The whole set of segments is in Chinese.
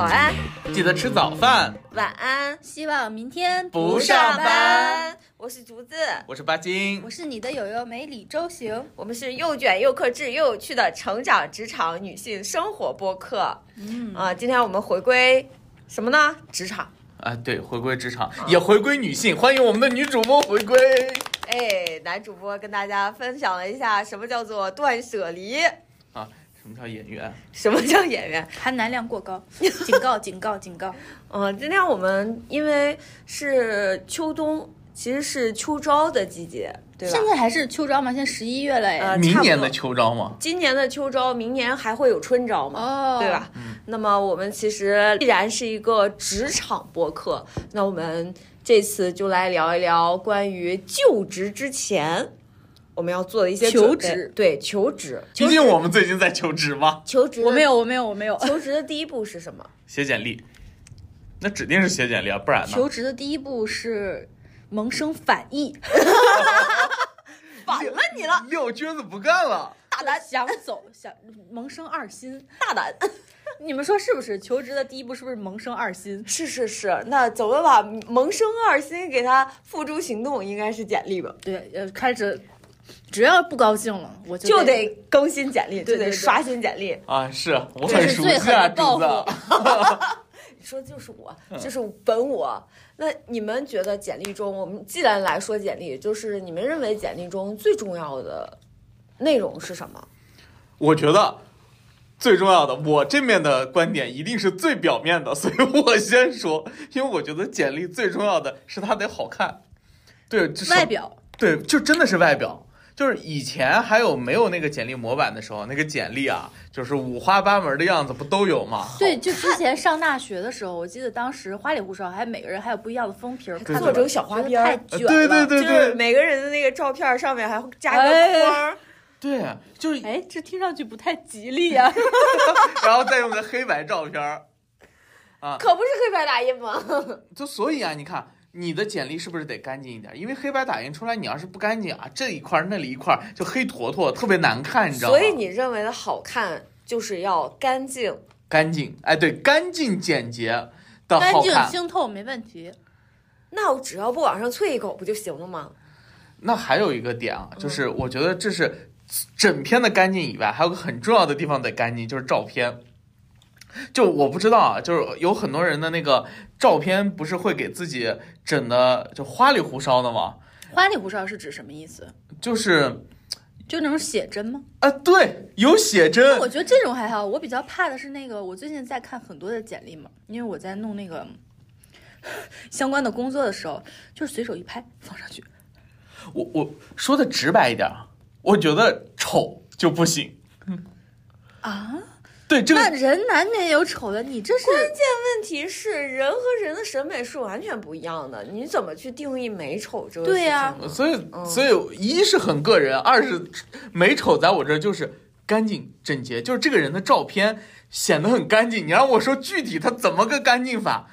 早安，记得吃早饭。晚安，希望明天不上上班。我是竹子，我是巴金我，是你的友友美李周行。我们是又卷又克制又有趣的成长职场女性生活播客。嗯啊、今天我们回归什么呢？职场。啊，对，回归职场，也回归女性，欢迎我们的女主播回归。哎，男主播跟大家分享了一下什么叫做断舍离，啊，什么叫演员？什么叫演员。含奶量过高，警告警告警告！嗯、今天我们因为是秋冬，其实是秋招的季节，对吧现？在还是秋招吗？现在十一月了哎。呃明年的秋招吗？今年的秋招，明年还会有春招嘛？哦，对吧？那么我们其实既然是一个职场播客，那我们这次就来聊一聊关于就职之前我们要做的一些求职对，求职。毕竟我们最近在求职嘛，求职，我没。有，我没有，我没有。求职的第一步是什么？写简历，那指定是写简历啊，不然呢？求职的第一步是萌生反意，反了你了，撂蹶子不干了。大胆想走，想萌生二心。大胆！你们说是不是？求职的第一步是不是萌生二心？是是是，那怎么把萌生二心给他付诸行动？应该是简历吧？对，呃，开始只要不高兴了，我就就得更新简历，就得刷新简历。啊，是我这很熟悉啊，竹的报子。复。你说就是我，嗯就是本我。那你们觉得简历中，我们既然来说简历，就是你们认为简历中最重要的内容是什么？我觉得最重要的，我这面的观点一定是最表面的，所以我先说，因为我觉得简历最重要的是它得好看。对，外表对，就真的是外表。就是以前还有没有那个简历模板的时候，那个简历啊，就是五花八门的样子，不都有吗？对，就之前上大学的时候，我记得当时花里胡哨，还每个人还有不一样的封皮儿，做成小花边儿觉得太卷了。对对对就是每个人的那个照片上面还会加个哎框儿，对，就是哎，这听上去不太吉利呀、然后再用个黑白照片儿，啊，可不是黑白打印吗？就所以啊，你看你的简历是不是得干净一点？因为黑白打印出来，你要是不干净啊，这一块儿那里一块儿就黑坨坨，特别难看，你知道吗？所以你认为的好看就是要干净，干净，哎，对，干净简洁的干净看。清透没问题。那我只要不往上啐一口不就行了吗？那还有一个点啊，就是我觉得这是整篇的干净以外，还有个很重要的地方得干净，就是照片。就我不知道啊，就是有很多人的那个照片不是会给自己整的就花里胡哨的吗？花里胡哨是指什么意思？就是就那种写真吗？啊，对，有写真我，觉得这种还好，我比较怕的是那个，我最近在看很多的简历嘛，因为我在弄那个 相关的工作的时候，就是随手一拍放上去。我我说的直白一点啊，我觉得丑就不行。啊，对这个，那人难免有丑的，你这是关键问题是人和人的审美是完全不一样的，你怎么去定义美丑这个事情对呀呢？所以所以一是很个人，二是美丑在我这儿就是干净整洁，就是这个人的照片显得很干净。你让我说具体他怎么个干净法，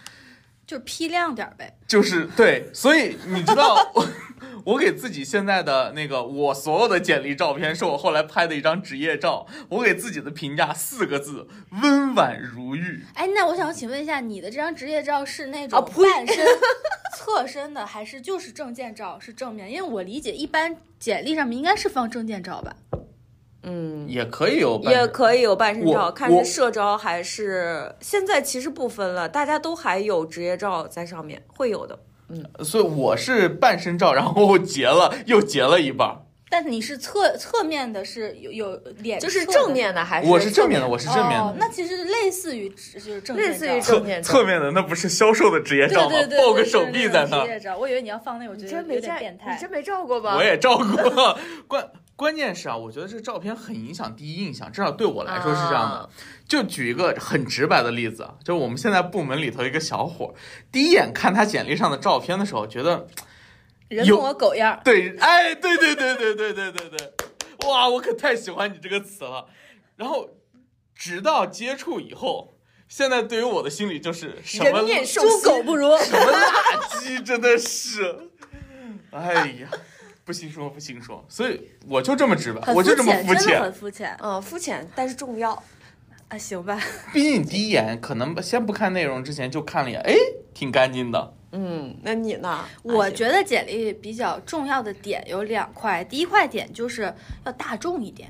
就是批亮点呗。就是对，所以你知道 我我给自己现在的那个我所有的简历照片是我后来拍的一张职业照，我给自己的评价四个字：温婉如玉。哎，那我想请问一下，你的这张职业照是那啊种呸半身、侧身的，还是就是证件照？是正面？因为我理解一般简历上面应该是放证件照吧。嗯，也可以有也可以有半身照，看是社招还是现在其实不分了，大家都还有职业照在上面，会有的。所以我是半身照，然后截了又截了一半儿。但你是侧侧面的，是有有脸就是正面的还是我是正面的，我是正面的。哦，那其实类似于就是证件照，类似于侧正面照侧面的那不是销售的职业照吗？对对对，抱 个手臂在那，种职业照，我以为你要放那，我觉得真没照，点变态你。真没照过吧？我也照过。关关键是啊，我觉得这照片很影响第一印象，至少对我来说是这样的。啊就举一个很直白的例子，啊，就是我们现在部门里头一个小伙，第一眼看他简历上的照片的时候，觉得人模狗样，对，哎，对对对对对对对对，哇，我可太喜欢你这个词了。然后直到接触以后，现在对于我的心里就是什么人面兽猪狗不如。什么垃圾，真的是，哎呀，不行说不行说，所以我就这么直白，我就这么肤浅很。肤浅。嗯，肤浅但是重要。啊，行吧，毕竟你第一眼可能先不看内容之前就看了一眼，哎，挺干净的。嗯，那你呢？我觉得简历比较重要的点有两块，第一块点就是要大众一点，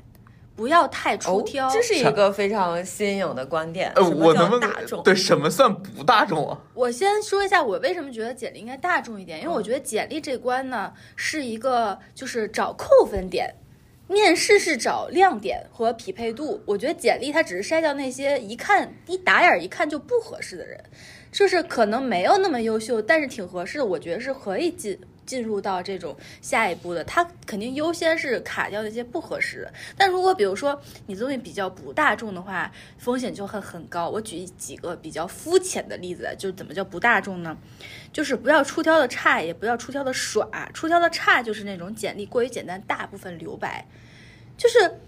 不要太出挑。哦，这是一个非常新颖的观点。呃，什么叫我能不大众能？对什么算不大众啊？我先说一下我为什么觉得简历应该大众一点，因为我觉得简历这关呢是一个就是找扣分点，面试是找亮点和匹配度。我觉得简历它只是筛掉那些一看一打眼儿一看就不合适的人，就是可能没有那么优秀，但是挺合适的，我觉得是可以进。进入到这种下一步的，他肯定优先是卡掉那些不合适的。但如果比如说你东西比较不大众的话，风险就会很高。我举几个比较肤浅的例子，就是怎么叫不大众呢？就是不要出挑的差，也不要出挑的耍。出挑的差就是那种简历过于简单，大部分留白，就是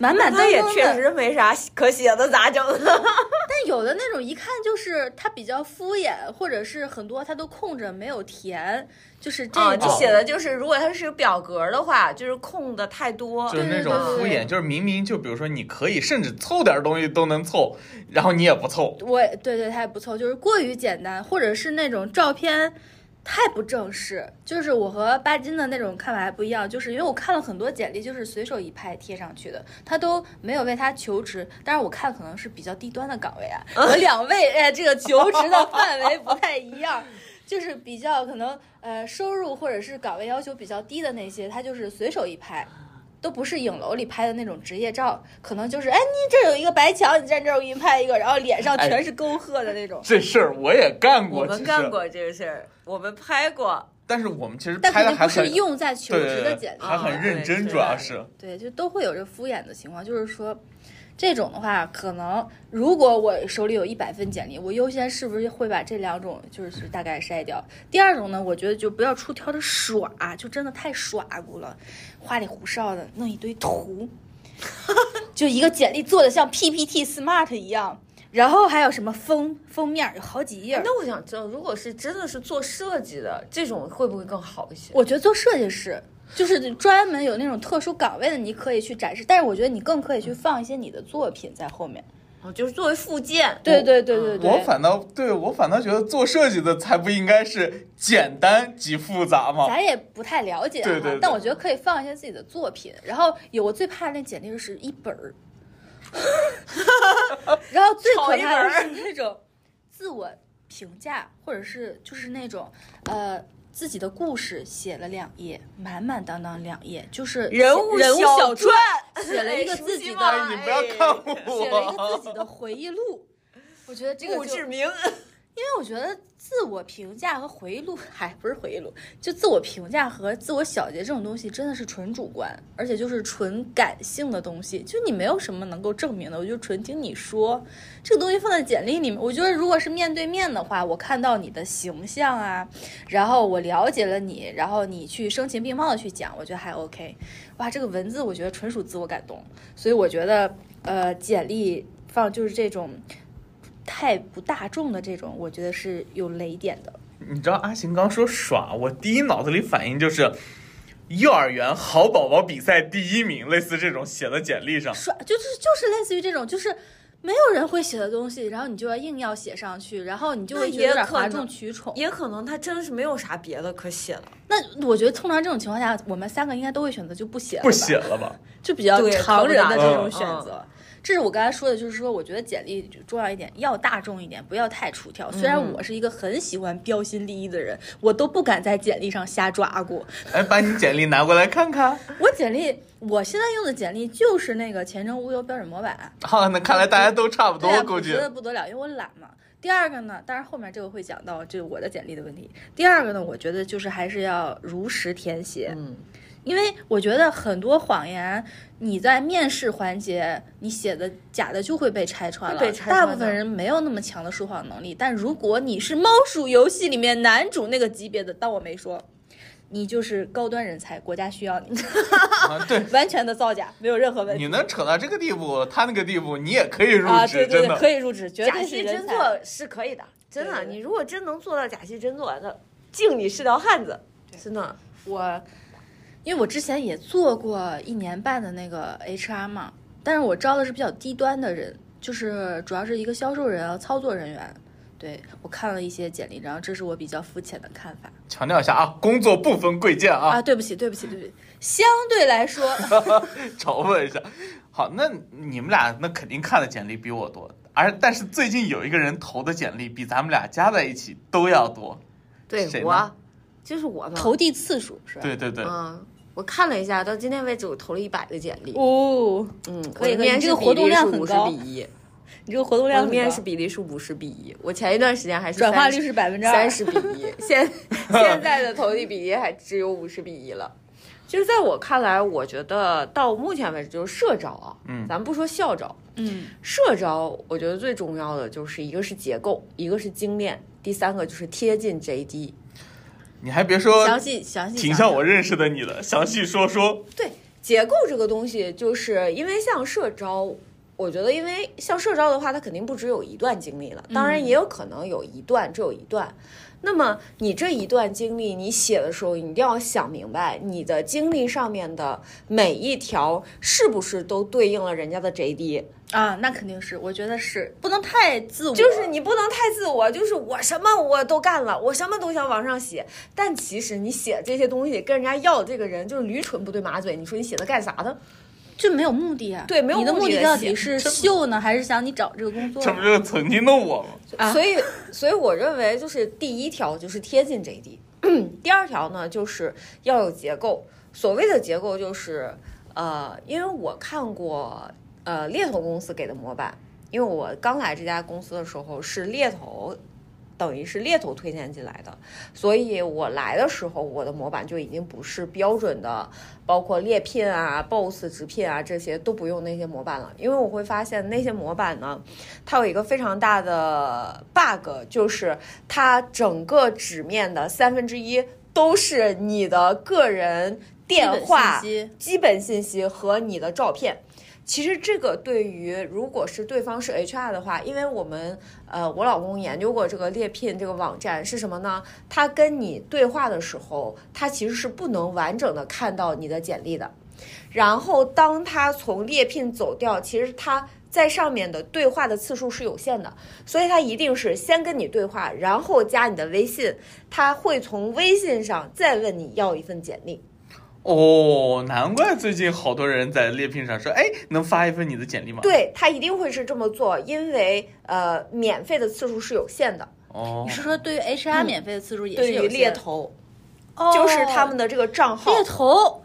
满满那也当当的。确实没啥可写的，咋整？但有的那种一看就是他比较敷衍，或者是很多他都空着没有填，就是这啊，种。就写的就是，如果它是表格的话，就是空的太多。就是那种敷衍，就是明明就比如说你可以甚至凑点东西都能凑，然后你也不凑。我也对对，他也不凑，就是过于简单，或者是那种照片太不正式。就是我和巴金的那种看法还不一样，就是因为我看了很多简历，就是随手一拍贴上去的，他都没有为他求职。但是，我看可能是比较低端的岗位啊，和两位哎这个求职的范围不太一样。就是比较可能呃收入或者是岗位要求比较低的那些，他就是随手一拍，都不是影楼里拍的那种职业照，可能就是哎你这有一个白墙，你站这儿我给你拍一个，然后脸上全是沟壑的那种。这事儿我也干过，我们干过这个事儿，我们拍过。但是我们其实但拍的还是用在求职的简历还很上，认真，对主要对是对，就都会有这敷衍的情况。就是说，这种的话，可能如果我手里有一百份简历，我优先是不是会把这两种就是大概筛掉？第二种呢，我觉得就不要出挑的耍，就真的太耍过了，花里胡哨的弄一堆图，就一个简历做的像 PPT Smart 一样。然后还有什么封封面有好几页，那我想知道，如果是真的是做设计的，这种会不会更好一些？我觉得做设计师就是专门有那种特殊岗位的，你可以去展示，但是我觉得你更可以去放一些你的作品在后面。哦，就是作为附件。对对对对对，我反倒对我反倒觉得做设计的才不应该是简单及复杂嘛。咱也不太了解、啊，对对对但我觉得可以放一些自己的作品。然后有我最怕的那简历是一本儿，然后最可怕的是那种自我评价，或者是就是那种呃。自己的故事写了两页，满满当当两页，就是人物人物小小传，写了一个自己的你不要看我，写了一个自己的回忆录。我觉得这个就墓志铭。因为我觉得自我评价和回忆录，嗨，不是回忆录，就自我评价和自我小结这种东西，真的是纯主观，而且就是纯感性的东西，就你没有什么能够证明的，我就纯听你说。这个东西放在简历里面，我觉得如果是面对面的话，我看到你的形象啊，然后我了解了你，然后你去声情并茂的去讲，我觉得还 OK。哇，这个文字我觉得纯属自我感动，所以我觉得呃，简历放就是这种。太不大众的这种，我觉得是有雷点的。你知道阿行刚说耍，我第一脑子里反应就是幼儿园好宝宝比赛第一名，类似这种写的简历上。耍就是就是类似于这种，就是没有人会写的东西，然后你就要硬要写上去，然后你就会觉得有点哗众取宠。也可能他真的是没有啥别的可写了。那我觉得通常这种情况下，我们三个应该都会选择就不写了，不写了吧？就比较常人的这种嗯选择。这是我刚才说的，就是说，我觉得简历重要一点，要大众一点，不要太出挑。虽然我是一个很喜欢标新立异的人，我都不敢在简历上瞎抓过。哎，把你简历拿过来看看。我简历，我现在用的简历就是那个前程无忧标准模板。好、啊，那看来大家都差不多，对估计。觉得不得了，因为我懒嘛。第二个呢，当然后面这个会讲到这我的简历的问题。第二个呢，我觉得就是还是要如实填写。嗯。因为我觉得很多谎言，你在面试环节你写的假的就会被拆穿了。穿大部分人没有那么强的说谎能力，但如果你是猫鼠游戏里面男主那个级别的，当我没说，你就是高端人才，国家需要你。啊，对，完全的造假，没有任何问题。你能扯到这个地步，他那个地步，你也可以入职，啊，对对对，真的可以入职，绝假。戏真做是可以的，真的。对对对你如果真能做到假戏真做，那敬你是条汉子，真的。我。因为我之前也做过一年半的那个 HR 嘛，但是我招的是比较低端的人，就是主要是一个销售人啊，操作人员。对我看了一些简历，然后这是我比较肤浅的看法强调一下啊，工作不分贵贱啊，啊。对不起，对不起，对不起，相对来说，嘲讽一下。好，那你们俩那肯定看的简历比我多，而但是最近有一个人投的简历比咱们俩加在一起都要多。对我，就是我嘛。投递次数是吧？对对对，嗯，我看了一下，到今天为止我投了一百个简历。哦，嗯，可以可以这个活动量是五十量很高比一，你这个活动量面试比例是五十比一。我前一段时间还是转化率30是百分之二三。十比一，现 现在的投递比例还只有五十比一了。就是在我看来，我觉得到目前为止，就是社招啊，嗯咱不说校招，嗯，社招我觉得最重要的就是一个是结构，一个是精炼，第三个就是贴近 JD。你还别说，详细详细挺像我认识的你的，详细说说。对结构这个东西，就是因为像社招，我觉得因为像社招的话，它肯定不只有一段经历了，当然也有可能有一段只有一段。那么你这一段经历，你写的时候，你一定要想明白，你的经历上面的每一条是不是都对应了人家的 JD。啊，那肯定是，我觉得是不能太自我，就是你不能太自我，就是我什么我都干了，我什么都想往上写，但其实你写这些东西跟人家要这个人就是驴唇不对马嘴，你说你写的干啥的？就没有目的啊。对没有你的目目的到底是秀呢，还是想你找这个工作这不就是曾经的我吗？啊所以，所以我认为就是第一条就是贴近 JD，第二条呢就是要有结构。所谓的结构就是，呃，因为我看过呃猎头公司给的模板，因为我刚来这家公司的时候是猎头。等于是猎头推荐进来的，所以我来的时候，我的模板就已经不是标准的，包括猎聘啊、BOSS 直聘啊这些都不用那些模板了，因为我会发现那些模板呢，它有一个非常大的 bug，就是它整个纸面的三分之一都是你的个人电话、基本信息基本信息和你的照片。其实这个对于如果是对方是 HR 的话，因为我们呃我老公研究过这个猎聘这个网站是什么呢？他跟你对话的时候，他其实是不能完整的看到你的简历的。然后当他从猎聘走掉，其实他在上面的对话的次数是有限的，所以他一定是先跟你对话，然后加你的微信，他会从微信上再问你要一份简历。哦，难怪最近好多人在猎聘上说，哎，能发一份你的简历吗？，对他一定会是这么做，因为呃，免费的次数是有限的。哦你，是说对于 HR 免费的次数也是对于有猎头，哦就是他们的这个账号猎头，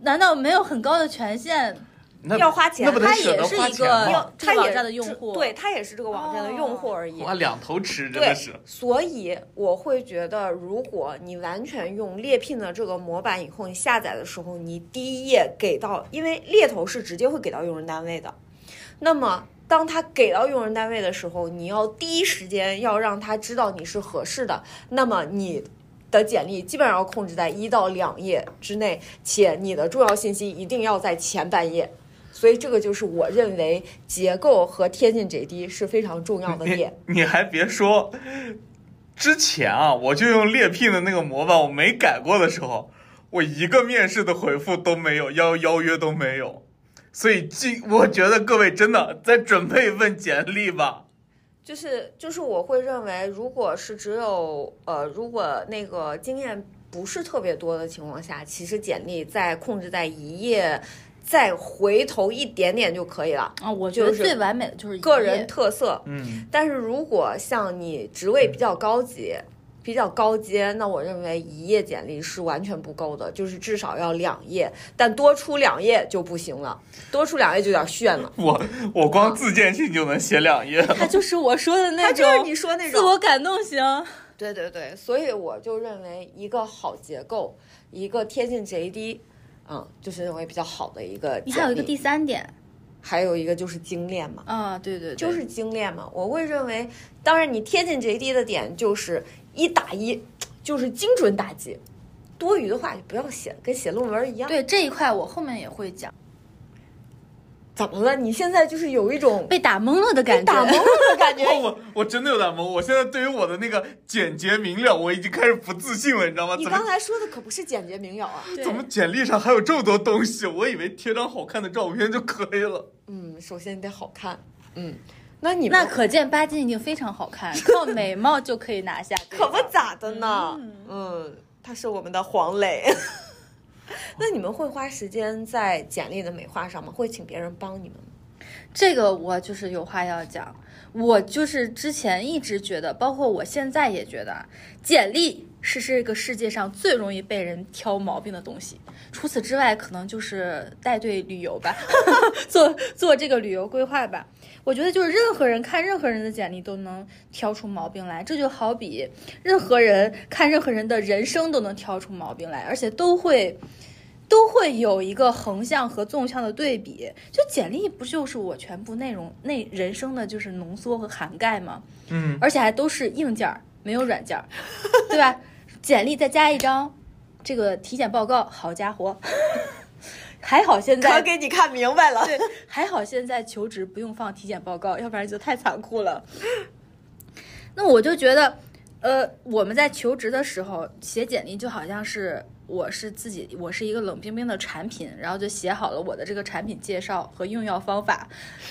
难道没有很高的权限？那要花钱那不得他也是一？个这他也个网站的用是户，对他也是这个网站的用户而已。哇两头吃，真对的是。，所以我会觉得，如果你完全用猎聘的这个模板以后，你下载的时候，你第一页给到，因为猎头是直接会给到用人单位的，那么当他给到用人单位的时候，你要第一时间要让他知道你是合适的，那么你。的简历基本上要控制在一到两页之内，且你的重要信息一定要在前半页，所以这个就是我认为结构和贴近 JD 是非常重要的点。你还别说，之前啊，我就用猎聘的那个模板，我没改过的时候，我一个面试的回复都没有，邀邀约都没有。所以今我觉得各位真的再准备一份简历吧。就是就是我会认为，如果是只有呃，如果那个经验不是特别多的情况下，其实简历在控制在一页，再回头一点点就可以了，啊，我觉得是最完美的就是一个人特色。嗯，但是如果像你职位比较高级。比较高阶，那我认为一页简历是完全不够的，就是至少要两页，但多出两页就不行了，多出两页就有点炫了。我我光自荐信就能写两页。他就是我说的那他就是种你说那种自我感动型。对对对，所以我就认为一个好结构，一个贴近 JD，嗯，就是认为比较好的一个。你还有一个第，三点还有一个就是精炼嘛，啊，对对对，就是精炼嘛。我会认为，当然你贴近 JD 的点就是一打一，就是精准打击，多余的话就不要写，跟写论文一样。，对这一块我后面也会讲。怎么了？你现在就是有一种被打懵了的感觉，打懵了的感觉。我我我真的有点懵，我现在对于我的那个简洁明了，我已经开始不自信了，你知道吗？你刚才说的可不是简洁明了啊。怎么简历上还有这么多东西？我以为贴张好看的照片就可以了。嗯，首先你得好看，嗯那你那可见巴金已经非常好看，靠美貌就可以拿下。可不咋的呢。嗯嗯，他是我们的黄磊。那你们会花时间在简历的美化上吗？会请别人帮你们吗？这个我就是有话要讲，我就是之前一直觉得，包括我现在也觉得啊，简历是这个世界上最容易被人挑毛病的东西。除此之外，可能就是带队旅游吧，做做这个旅游规划吧。我觉得就是任何人看任何人的简历都能挑出毛病来，这就好比任何人看任何人的人生都能挑出毛病来，而且都会。都会有一个横向和纵向的对比。就简历不就是我全部内容内人生的就是浓缩和涵盖吗？嗯，而且还都是硬件儿，没有软件儿，对吧？简历再加一张这个体检报告，好家伙，还好现可在给你看明白了。对，还好现在求职不用放体检报告，要不然就太残酷了。那我就觉得，呃，我们在求职的时候写简历，就好像是我是自己，我是一个冷冰冰的产品，然后就写好了我的这个产品介绍和用药方法，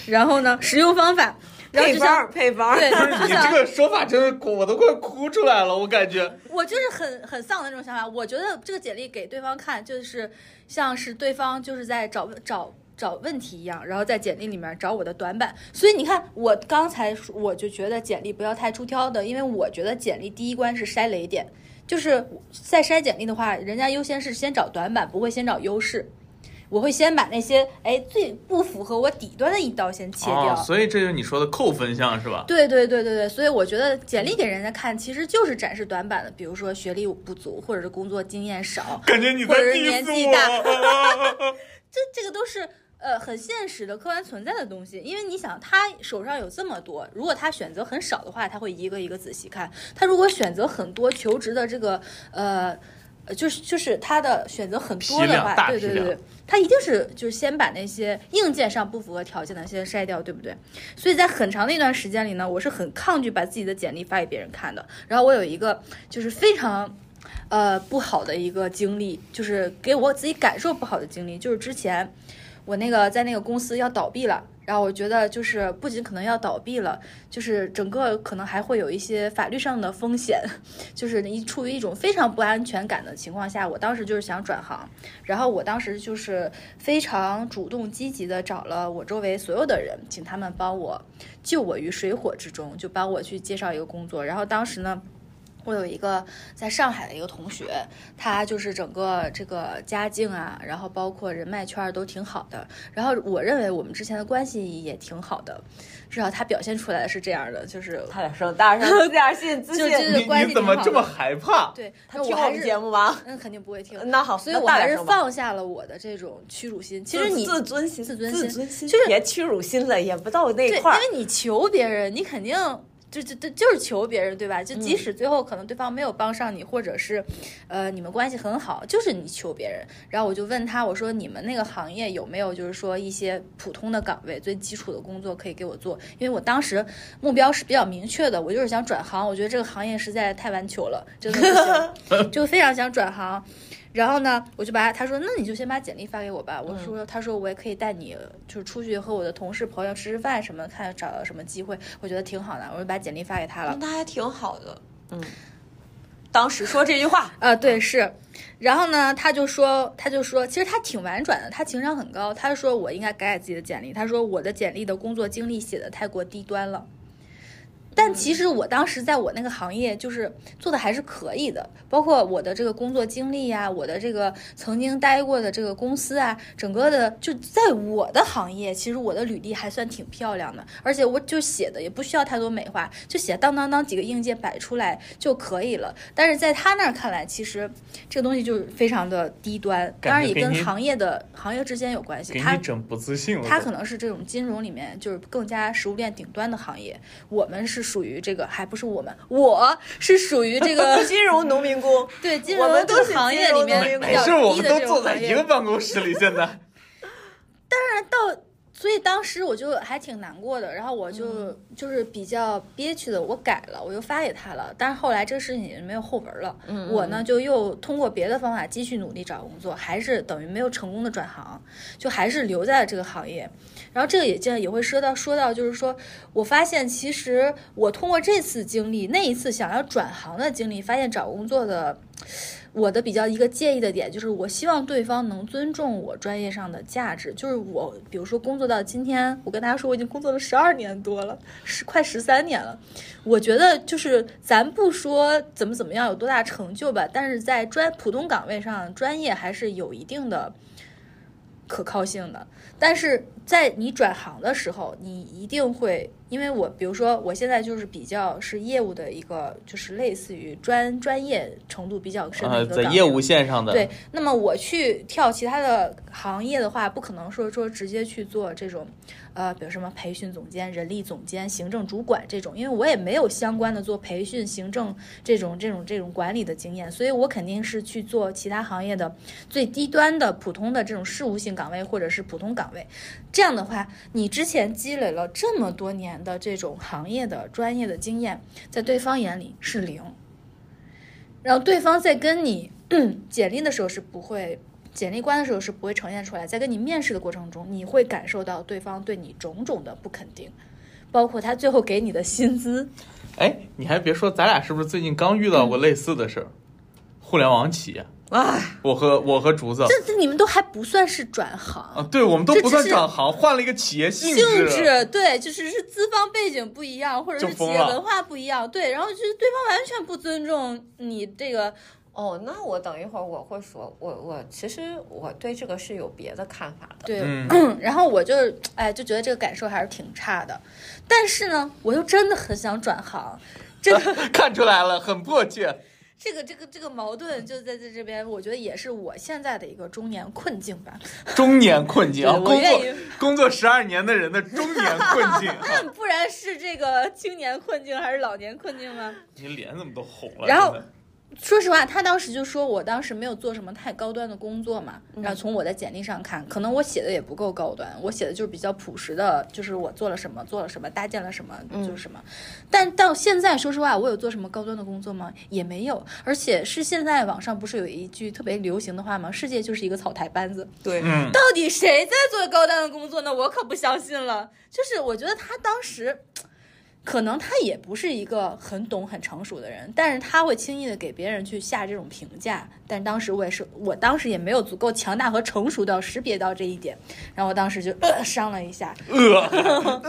然后呢，使用方法，然后配就像方，配方。对，你就像这个说法真的，我都快哭出来了，我感觉。我就是很很丧的那种想法。我觉得这个简历给对方看，就是像是对方就是在找找找问题一样，然后在简历里面找我的短板。所以你看，我刚才说我就觉得简历不要太出挑的，因为我觉得简历第一关是筛雷点，就是在筛简历的话，人家优先是先找短板，不会先找优势。我会先把那些哎最不符合我底端的一刀先切掉。哦，所以这就是你说的扣分项是吧？对对对对对，所以我觉得简历给人家看，其实就是展示短板的，比如说学历不足，或者是工作经验少，感觉你在或者是 diss 年纪大我。这这个都是呃很现实的客观存在的东西。因为你想，他手上有这么多，如果他选择很少的话，他会一个一个仔细看；他如果选择很多，求职的这个呃。呃就是就是他的选择很多的话，对对对，他一定是就是先把那些硬件上不符合条件的先筛掉，对不对？所以在很长的一段时间里呢，我是很抗拒把自己的简历发给别人看的。然后我有一个就是非常呃不好的一个经历，就是给我自己感受不好的经历，就是之前我那个在那个公司要倒闭了。然后我觉得，就是不仅可能要倒闭了，就是整个可能还会有一些法律上的风险，就是一处于一种非常不安全感的情况下，我当时就是想转行，然后我当时就是非常主动积极的找了我周围所有的人，请他们帮我救我于水火之中，就帮我去介绍一个工作。然后当时呢。我有一个在上海的一个同学，他就是整个这个家境啊，然后包括人脉圈都挺好的。然后我认为我们之前的关系也挺好的，至少他表现出来的是这样的，就是差点声，大声，自点 信，自信。你关系你怎么这么害怕？对，他听我们节目吗？那，肯定不会听。那好，所以那我还是放下了我的这种屈辱心。其实你自尊心，自尊心自尊心，就是别屈辱心了，也不到那块儿。因为你求别人，你肯定就就就就是求别人，对吧？就即使最后可能对方没有帮上你，或者是，呃，你们关系很好，就是你求别人。然后我就问他，我说你们那个行业有没有就是说一些普通的岗位，最基础的工作可以给我做？因为我当时目标是比较明确的，我就是想转行，我觉得这个行业实在太难求了，真的不行，就非常想转行。然后呢，我就把他他说，那你就先把简历发给我吧。我说，他说我也可以带你，就是出去和我的同事朋友吃吃饭什么，看找到什么机会，我觉得挺好的。我就把简历发给他了。那还挺好的，嗯。当时说这句话，啊，对，是。然后呢，他就说，他就说，其实他挺婉转的，他情商很高。他说我应该改改自己的简历。他说我的简历的工作经历写的太过低端了。但其实我当时在我那个行业就是做的还是可以的，包括我的这个工作经历呀、我的这个曾经待过的这个公司啊，整个的就在我的行业，其实我的履历还算挺漂亮的，而且我就写的也不需要太多美化，就写当当当几个硬件摆出来就可以了。但是在他那儿看来，其实这个东西就是非常的低端，当然也跟行业的行业之间有关系。他整不自信了都。它可能是这种金融里面就是更加食物链顶端的行业，我们是属于这个，还不是我们，我是属于这个 金融农民工，对金融行业里面没事，我低们都的这种行业坐在一个。办公室里，现在。当然到所以当时我就还挺难过的，然后我就、就是比较憋屈的，我改了，我又发给他了，但是后来这个事情已经没有后文了。嗯我呢就又通过别的方法继续努力找工作，还是等于没有成功的转行，就还是留在了这个行业。然后这个也见也会说到说到，就是说我发现其实我通过这次经历，那一次想要转行的经历，发现找工作的。我的比较一个介意的点就是，我希望对方能尊重我专业上的价值。就是我，比如说工作到今天，我跟大家说我已经工作了十二年多了，十快十三年了。我觉得就是咱不说怎么怎么样有多大成就吧，但是在专普通岗位上，专业还是有一定的可靠性的。但是在你转行的时候，你一定会，因为我比如说我现在就是比较是业务的一个，就是类似于专专业程度比较深的。在业务线上的，对，那么我去跳其他的行业的话，不可能说说直接去做这种，呃，比如什么培训总监、人力总监、行政主管这种，因为我也没有相关的做培训、行政这种这种这种管理的经验，所以我肯定是去做其他行业的最低端的普通的这种事务性岗位或者是普通岗位。这样的话，你之前积累了这么多年的这种行业的专业的经验，在对方眼里是零。然后对方在跟你 简历的时候是不会，简历关的时候是不会呈现出来，在跟你面试的过程中，你会感受到对方对你种种的不肯定，包括他最后给你的薪资。哎，你还别说，咱俩是不是最近刚遇到过类似的事儿？互联网企业，哎，我和我和竹子这这你们都还不算是转行。啊，对我们都不算转行，换了一个企业性质性质对，就是是资方背景不一样，或者是企业文化不一样，对，然后就是对方完全不尊重你这个，哦，那我等一会儿我会说，我我其实我对这个是有别的看法的。对，嗯 然后我就哎就觉得这个感受还是挺差的，但是呢，我又真的很想转行，这 个看出来了，很迫切。这个这个这个矛盾就在在这边，我觉得也是我现在的一个中年困境吧。中年困境工作愿意工作十二年的人的中年困境。不然是这个青年困境还是老年困境吗？你脸怎么都红了？然后说实话，他当时就说我当时没有做什么太高端的工作嘛，嗯然后从我的简历上看，可能我写的也不够高端，我写的就是比较朴实的，就是我做了什么，做了什么，搭建了什么，嗯就是什么。但到现在，说实话，我有做什么高端的工作吗？也没有，而且是现在网上不是有一句特别流行的话吗？世界就是一个草台班子。对，嗯，到底谁在做高端的工作呢？我可不相信了。就是我觉得他当时，可能他也不是一个很懂、很成熟的人，但是他会轻易的给别人去下这种评价。但当时我也是，我当时也没有足够强大和成熟到识别到这一点，然后我当时就呃伤了一下。呃，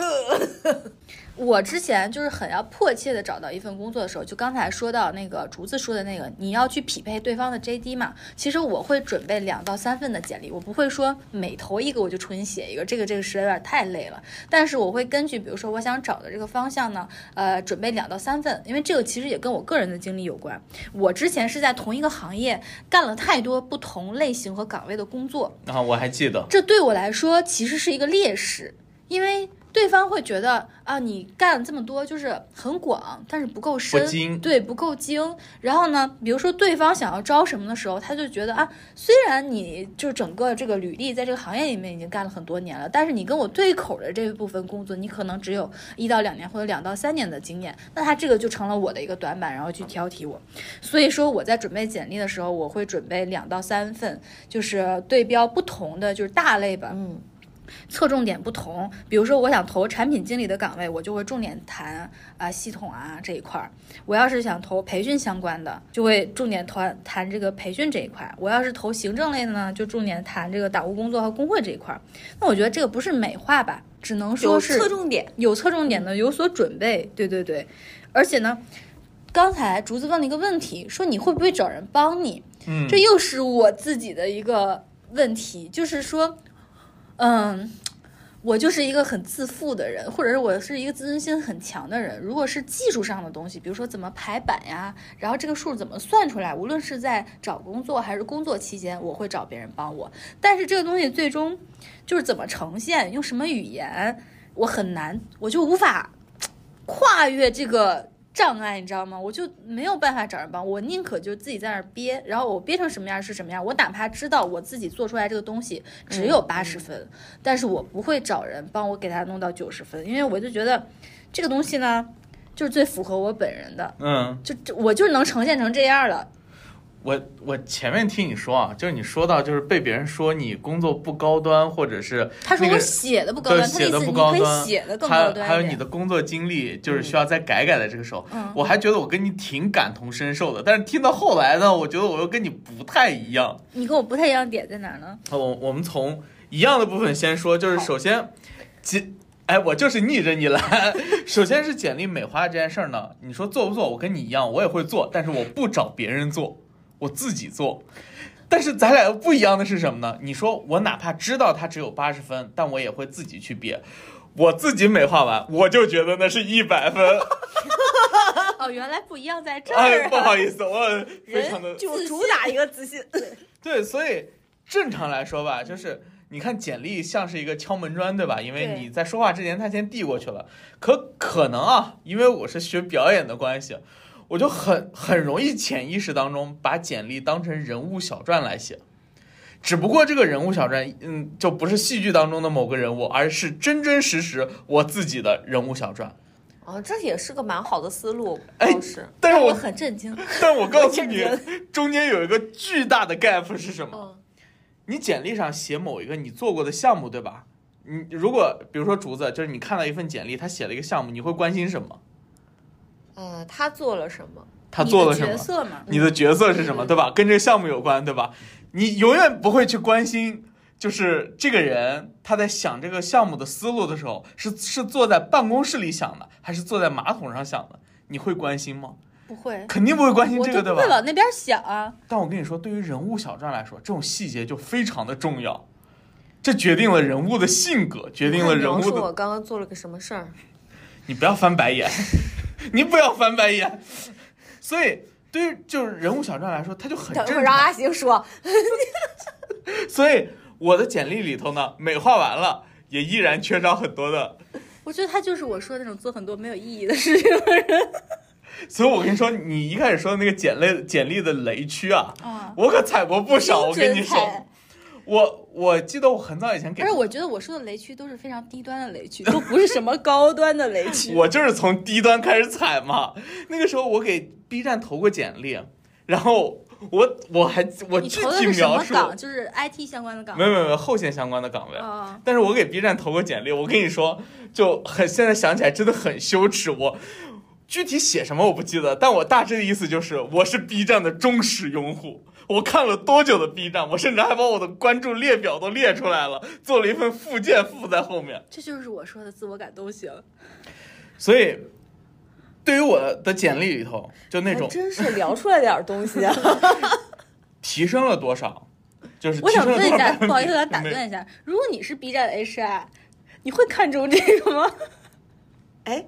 我之前就是很要迫切的找到一份工作的时候，就刚才说到那个竹子说的那个，你要去匹配对方的 JD 嘛。其实我会准备两到三份的简历，我不会说每投一个我就重新写一个，这个这个实在有点太累了。但是我会根据比如说我想找的这个方向呢，呃，准备两到三份，因为这个其实也跟我个人的经历有关。我之前是在同一个行业干了太多不同类型和岗位的工作，啊，我还记得，这对我来说其实是一个劣势，因为对方会觉得啊，你干了这么多就是很广，但是不够深，不精对，不够精。然后呢，比如说对方想要招什么的时候，他就觉得啊，虽然你就整个这个履历在这个行业里面已经干了很多年了，但是你跟我对口的这一部分工作，你可能只有一到两年或者两到三年的经验，那他这个就成了我的一个短板，然后去挑剔我。所以说我在准备简历的时候，我会准备两到三份，就是对标不同的，就是大类吧，嗯，侧重点不同。比如说，我想投产品经理的岗位，我就会重点谈啊、系统啊这一块儿；我要是想投培训相关的，就会重点谈谈这个培训这一块；我要是投行政类的呢，就重点谈这个党务工作和工会这一块儿。那我觉得这个不是美化吧，只能说是侧重点。有侧重点的，有所准备。对对对，而且呢，刚才竹子问了一个问题，说你会不会找人帮你？嗯，这又是我自己的一个问题，就是说，嗯，我就是一个很自负的人，或者是我是一个自尊心很强的人。如果是技术上的东西，比如说怎么排版呀，然后这个数怎么算出来，无论是在找工作还是工作期间，我会找别人帮我。但是这个东西最终就是怎么呈现，用什么语言，我很难，我就无法跨越这个障碍，你知道吗？我就没有办法找人帮，我宁可就自己在那儿憋，然后我憋成什么样是什么样。我哪怕知道我自己做出来这个东西只有八十分，但是我不会找人帮我给他弄到九十分，因为我就觉得这个东西呢，就是最符合我本人的，嗯，就就我就是能呈现成这样了。我我前面听你说啊，就是你说到就是被别人说你工作不高端，或者是他说我那个写的不高端，他写的不高端写的更还有还有你的工作经历就是需要再改改的这个时候，嗯我还觉得我跟你挺感同身受的，但是听到后来呢，我觉得我又跟你不太一样。你跟我不太一样点在哪儿呢？我我们从一样的部分先说，就是首先简。哎，我就是逆着你来。首先是简历美化这件事儿呢，你说做不做？我跟你一样，我也会做，但是我不找别人做，我自己做。但是咱俩不一样的是什么呢？你说我哪怕知道他只有八十分，但我也会自己去憋。我自己美化完，我就觉得那是一百分。哦，原来不一样在这哎，儿、不好意思，我非常的就主打一个自信。对，所以正常来说吧，就是你看简历像是一个敲门砖，对吧？因为你在说话之前他先递过去了。可可能啊，因为我是学表演的关系，我就很很容易潜意识当中把简历当成人物小传来写。只不过这个人物小传，嗯，就不是戏剧当中的某个人物，而是真真实实我自己的人物小传。哦，这也是个蛮好的思路哎方式。我但是我，很震惊。但我告诉你，中间有一个巨大的 gap 是什么？嗯你简历上写某一个你做过的项目，对吧？你如果比如说竹子，就是你看到一份简历，他写了一个项目，你会关心什么？呃，他做了什么？他做了什么角么？色嘛，你的角色是什么，对吧？跟这个项目有关，对吧？你永远不会去关心，就是这个人他在想这个项目的思路的时候，是是坐在办公室里想的，还是坐在马桶上想的？你会关心吗？不会，肯定不会关心这个，对吧会？往那边想啊。但我跟你说，对于人物小传来说，这种细节就非常的重要，这决定了人物的性格，决定了人物的我刚刚做了个什么事儿？你不要翻白眼，你不要翻白眼。所以，对于就是人物小传来说，他就很正等会儿让。阿星说。所以我的简历里头呢，美化完了，也依然缺少很多的。我觉得他就是我说的那种做很多没有意义的事情的人所以我跟你说，你一开始说的那个简历简历的雷区啊，啊。我可踩过不少。我跟你说我我记得我很早以前给而且我觉得我说的雷区都是非常低端的雷区，都不是什么高端的雷区。我就是从低端开始踩嘛。那个时候我给 B 站投过简历，然后我我还我具体描述，岗？就是 IT 相关的岗。没有没有没有后线相关的岗位。啊，但是我给 B 站投过简历，我跟你说，就很现在想起来真的很羞耻。我具体写什么我不记得，但我大致的意思就是，我是 B 站的忠实用户。我看了多久的 B 站，我甚至还把我的关注列表都列出来了，做了一份附件附在后面。这就是我说的自我感动型。所以，对于我的简历里头，就那种真是聊出来点东西啊！提升了多少，就是我想问一下，不好意思，打断一下，如果你是 B 站的 HR，你会看重这个吗？哎，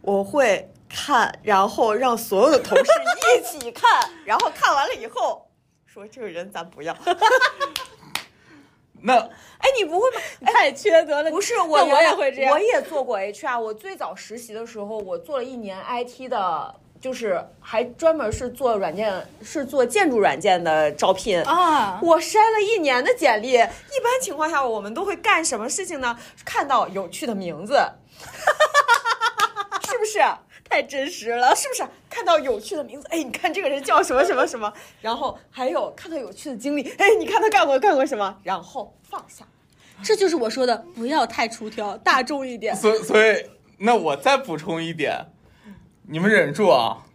我会看，然后让所有的同事一起看，然后看完了以后说这个人咱不要。那哎，你不会吧？太缺德了。不是我我也会这样我也做过 HR。我最早实习的时候，我做了一年 IT 的，就是还专门是做软件，是做建筑软件的招聘。啊，我筛了一年的简历，一般情况下我们都会干什么事情呢？看到有趣的名字，是不是？太真实了。是不是看到有趣的名字？哎，你看这个人叫什么什么什么，然后还有看到有趣的经历，哎，你看他干过干过什么，然后放下。这就是我说的，不要太出挑，大众一点。所所以，那我再补充一点，你们忍住啊！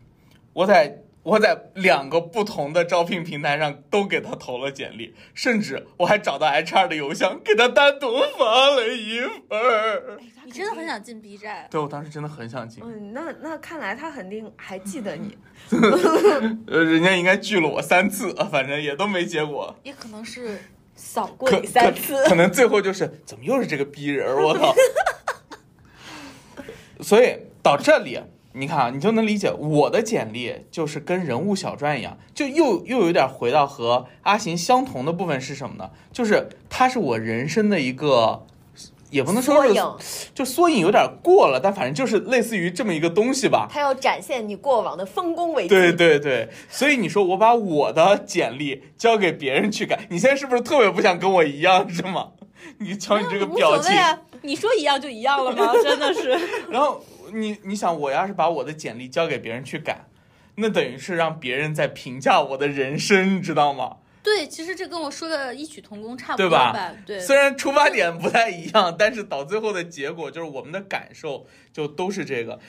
我在我在两个不同的招聘平台上都给他投了简历，甚至我还找到 HR 的邮箱，给他单独发了一份儿。你真的很想进 B 站？对我当时真的很想进，嗯，那那看来他肯定还记得你。呃，人家应该拒了我三次，呃反正也都没结果。也可能是扫过你三次。可可能最后就是怎么又是这个逼人儿，我操！所以到这里，你看啊，你就能理解我的简历就是跟人物小传一样，就又又有点回到和阿行相同的部分是什么呢？就是它是我人生的一个也不能说是缩影，就缩影有点过了，但反正就是类似于这么一个东西吧。它要展现你过往的丰功伟绩。对对对，所以你说我把我的简历交给别人去改，你现在是不是特别不想跟我一样，是吗？你瞧你这个表情，你说一样就一样了吗？真的是。然后你你想，我要是把我的简历交给别人去改，那等于是让别人在评价我的人生，你知道吗？对，其实这跟我说的异曲同工，差不对吧多吧？对，虽然出发点不太一样，但是到最后的结果就是我们的感受就都是这个。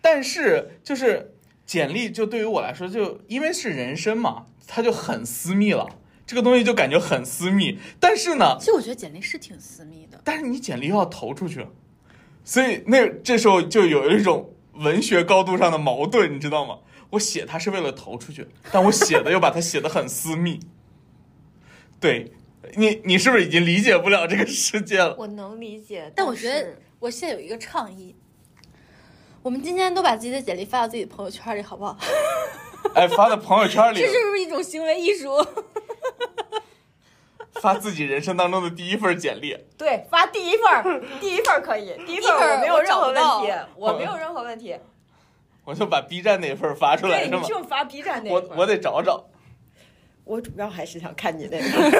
但是就是简历，就对于我来说，就因为是人生嘛，它就很私密了。这个东西就感觉很私密，但是呢，其实我觉得简历是挺私密的。但是你简历又要投出去，所以那这时候就有一种文学高度上的矛盾，你知道吗？我写它是为了投出去，但我写的又把它写的很私密。对你，你是不是已经理解不了这个世界了？我能理解，但我觉得我现在有一个倡议，我们今天都把自己的简历发到自己的朋友圈里，好不好？哎，发在朋友圈里这，是不是一种行为艺术？发自己人生当中的第一份简历。对发第一份，第一份可以，第一份我没有任何问题，我没有任何问题。我就把 B 站那份发出来是吗？就发 B 站那我一块儿我得找找。我主要还是想看你那个，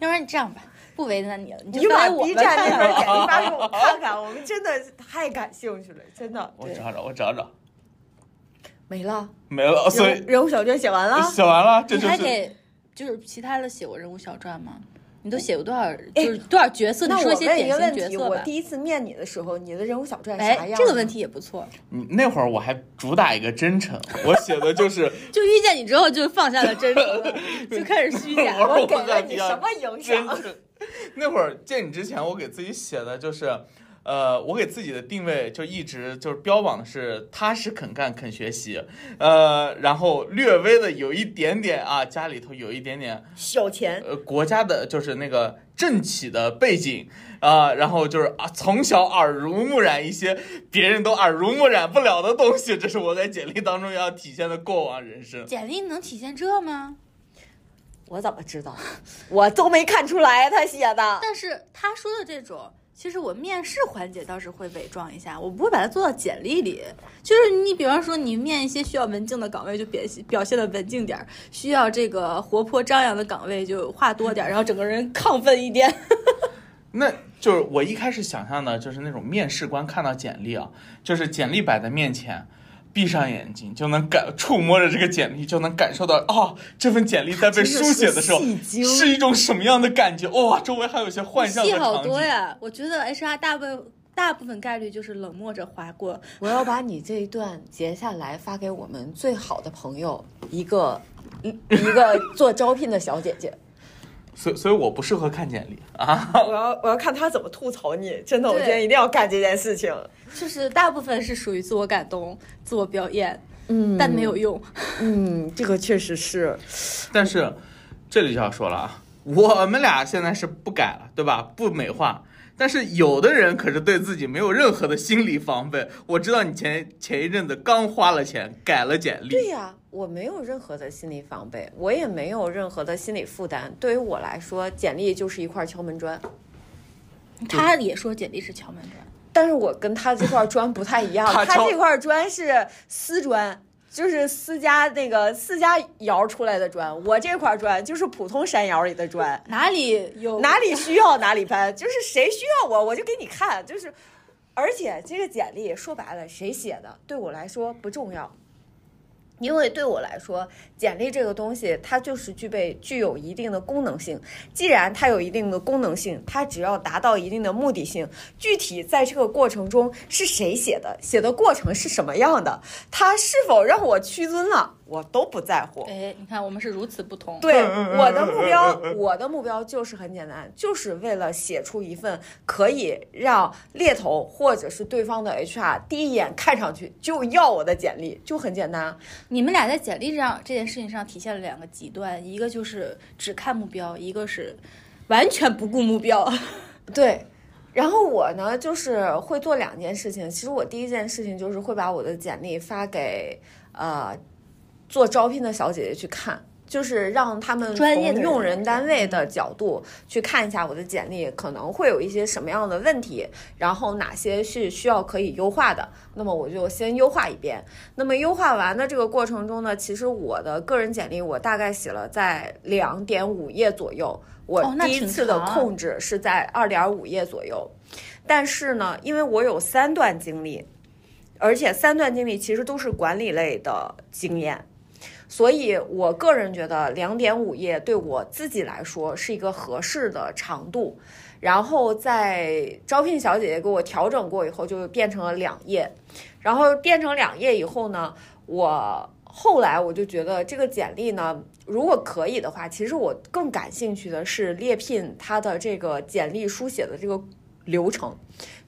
要不然你这样吧，不为难你了，你就把 B 站那。份简历发给我看看，我们真的太感兴趣了，真的。我找找，我找找，没了，没了。所以人人物小传写完了。写完了，这你就是还给就是其他的写过人物小传吗？你都写过多少？就是多少角色？你那我说一些典问一个问题，型角色吧。我第一次面你的时候，你的人物小传啥哎，样？这个问，题也不错。你那会儿我还主打一个真诚，我写的就是 就遇见你之后，就放下了真诚，就开始虚假。我我给了你什么影响？那会儿见你之前，我给自己写的就是，呃，我给自己的定位就一直就是标榜的是踏实肯干肯学习，呃，然后略微的有一点点啊，家里头有一点点小钱，呃国家的就是那个政企的背景啊、然后就是啊从小耳濡目染一些别人都耳濡目染不了的东西，这是我在简历当中要体现的过往人生。简历能体现这吗？我怎么知道？我都没看出来他写的。但是他说的这种，其实我面试环节倒是会伪装一下，我不会把它做到简历里。就是你比方说你面一些需要文静的岗位，就表现表现的文静点儿；需要这个活泼张扬的岗位，就话多点儿，然后整个人亢奋一点。那就是我一开始想象的，就是那种面试官看到简历啊，就是简历摆在面前，闭上眼睛就能感触摸着这个简历，就能感受到哦，这份简历在被书写的时候是是一种什么样的感觉？哇、周围还有一些幻象的戏好场景。多呀！我觉得 HR 大部分大部分概率就是冷漠着划过。我要把你这一段截下来发给我们最好的朋友，一个一一个做招聘的小姐姐。所以所以我不适合看简历啊。我要我要看他怎么吐槽你，真的，我今天一定要干这件事情。就是大部分是属于自我感动、自我表演，嗯但没有用。嗯，这个确实是。但是这里就要说了啊，我们俩现在是不改了，对吧？不美化。但是有的人可是对自己没有任何的心理防备。我知道你前前一阵子刚花了钱改了简历，对呀、我没有任何的心理防备，我也没有任何的心理负担。对于我来说，简历就是一块敲门砖。他也说简历是敲门砖。但是我跟他这块砖不太一样，他他这块砖是丝砖，就是私家那个私家窑出来的砖，我这块砖就是普通山窑里的砖，哪里有哪里需要哪里搬，就是谁需要我我就给你看，就是，而且这个简历说白了谁写的对我来说不重要。因为对我来说，简历这个东西，它就是具备具有一定的功能性。既然它有一定的功能性，它只要达到一定的目的性，具体在这个过程中是谁写的，写的过程是什么样的，它是否让我屈尊了，我都不在乎。哎，你看我们是如此不同。对我的目标，我的目标就是很简单，就是为了写出一份可以让猎头或者是对方的 HR 第一眼看上去就要我的简历，就很简单。你们俩在简历上这件事情上体现了两个极端，一个就是只看目标，一个是完全不顾目标。对，然后我呢，就是会做两件事情。其实我第一件事情就是会把我的简历发给呃做招聘的小姐姐去看。就是让他们从用人单位的角度去看一下我的简历可能会有一些什么样的问题，然后哪些是需要可以优化的，那么我就先优化一遍。那么优化完的这个过程中呢，其实我的个人简历我大概写了在两点五页左右，我第一次的控制是在二点五页左右。但是呢，因为我有三段经历，而且三段经历其实都是管理类的经验，所以我个人觉得两点五页对我自己来说是一个合适的长度。然后在招聘小姐姐给我调整过以后，就变成了两页。然后变成两页以后呢，我后来我就觉得这个简历呢，如果可以的话，其实我更感兴趣的是猎聘它的这个简历书写的这个流程。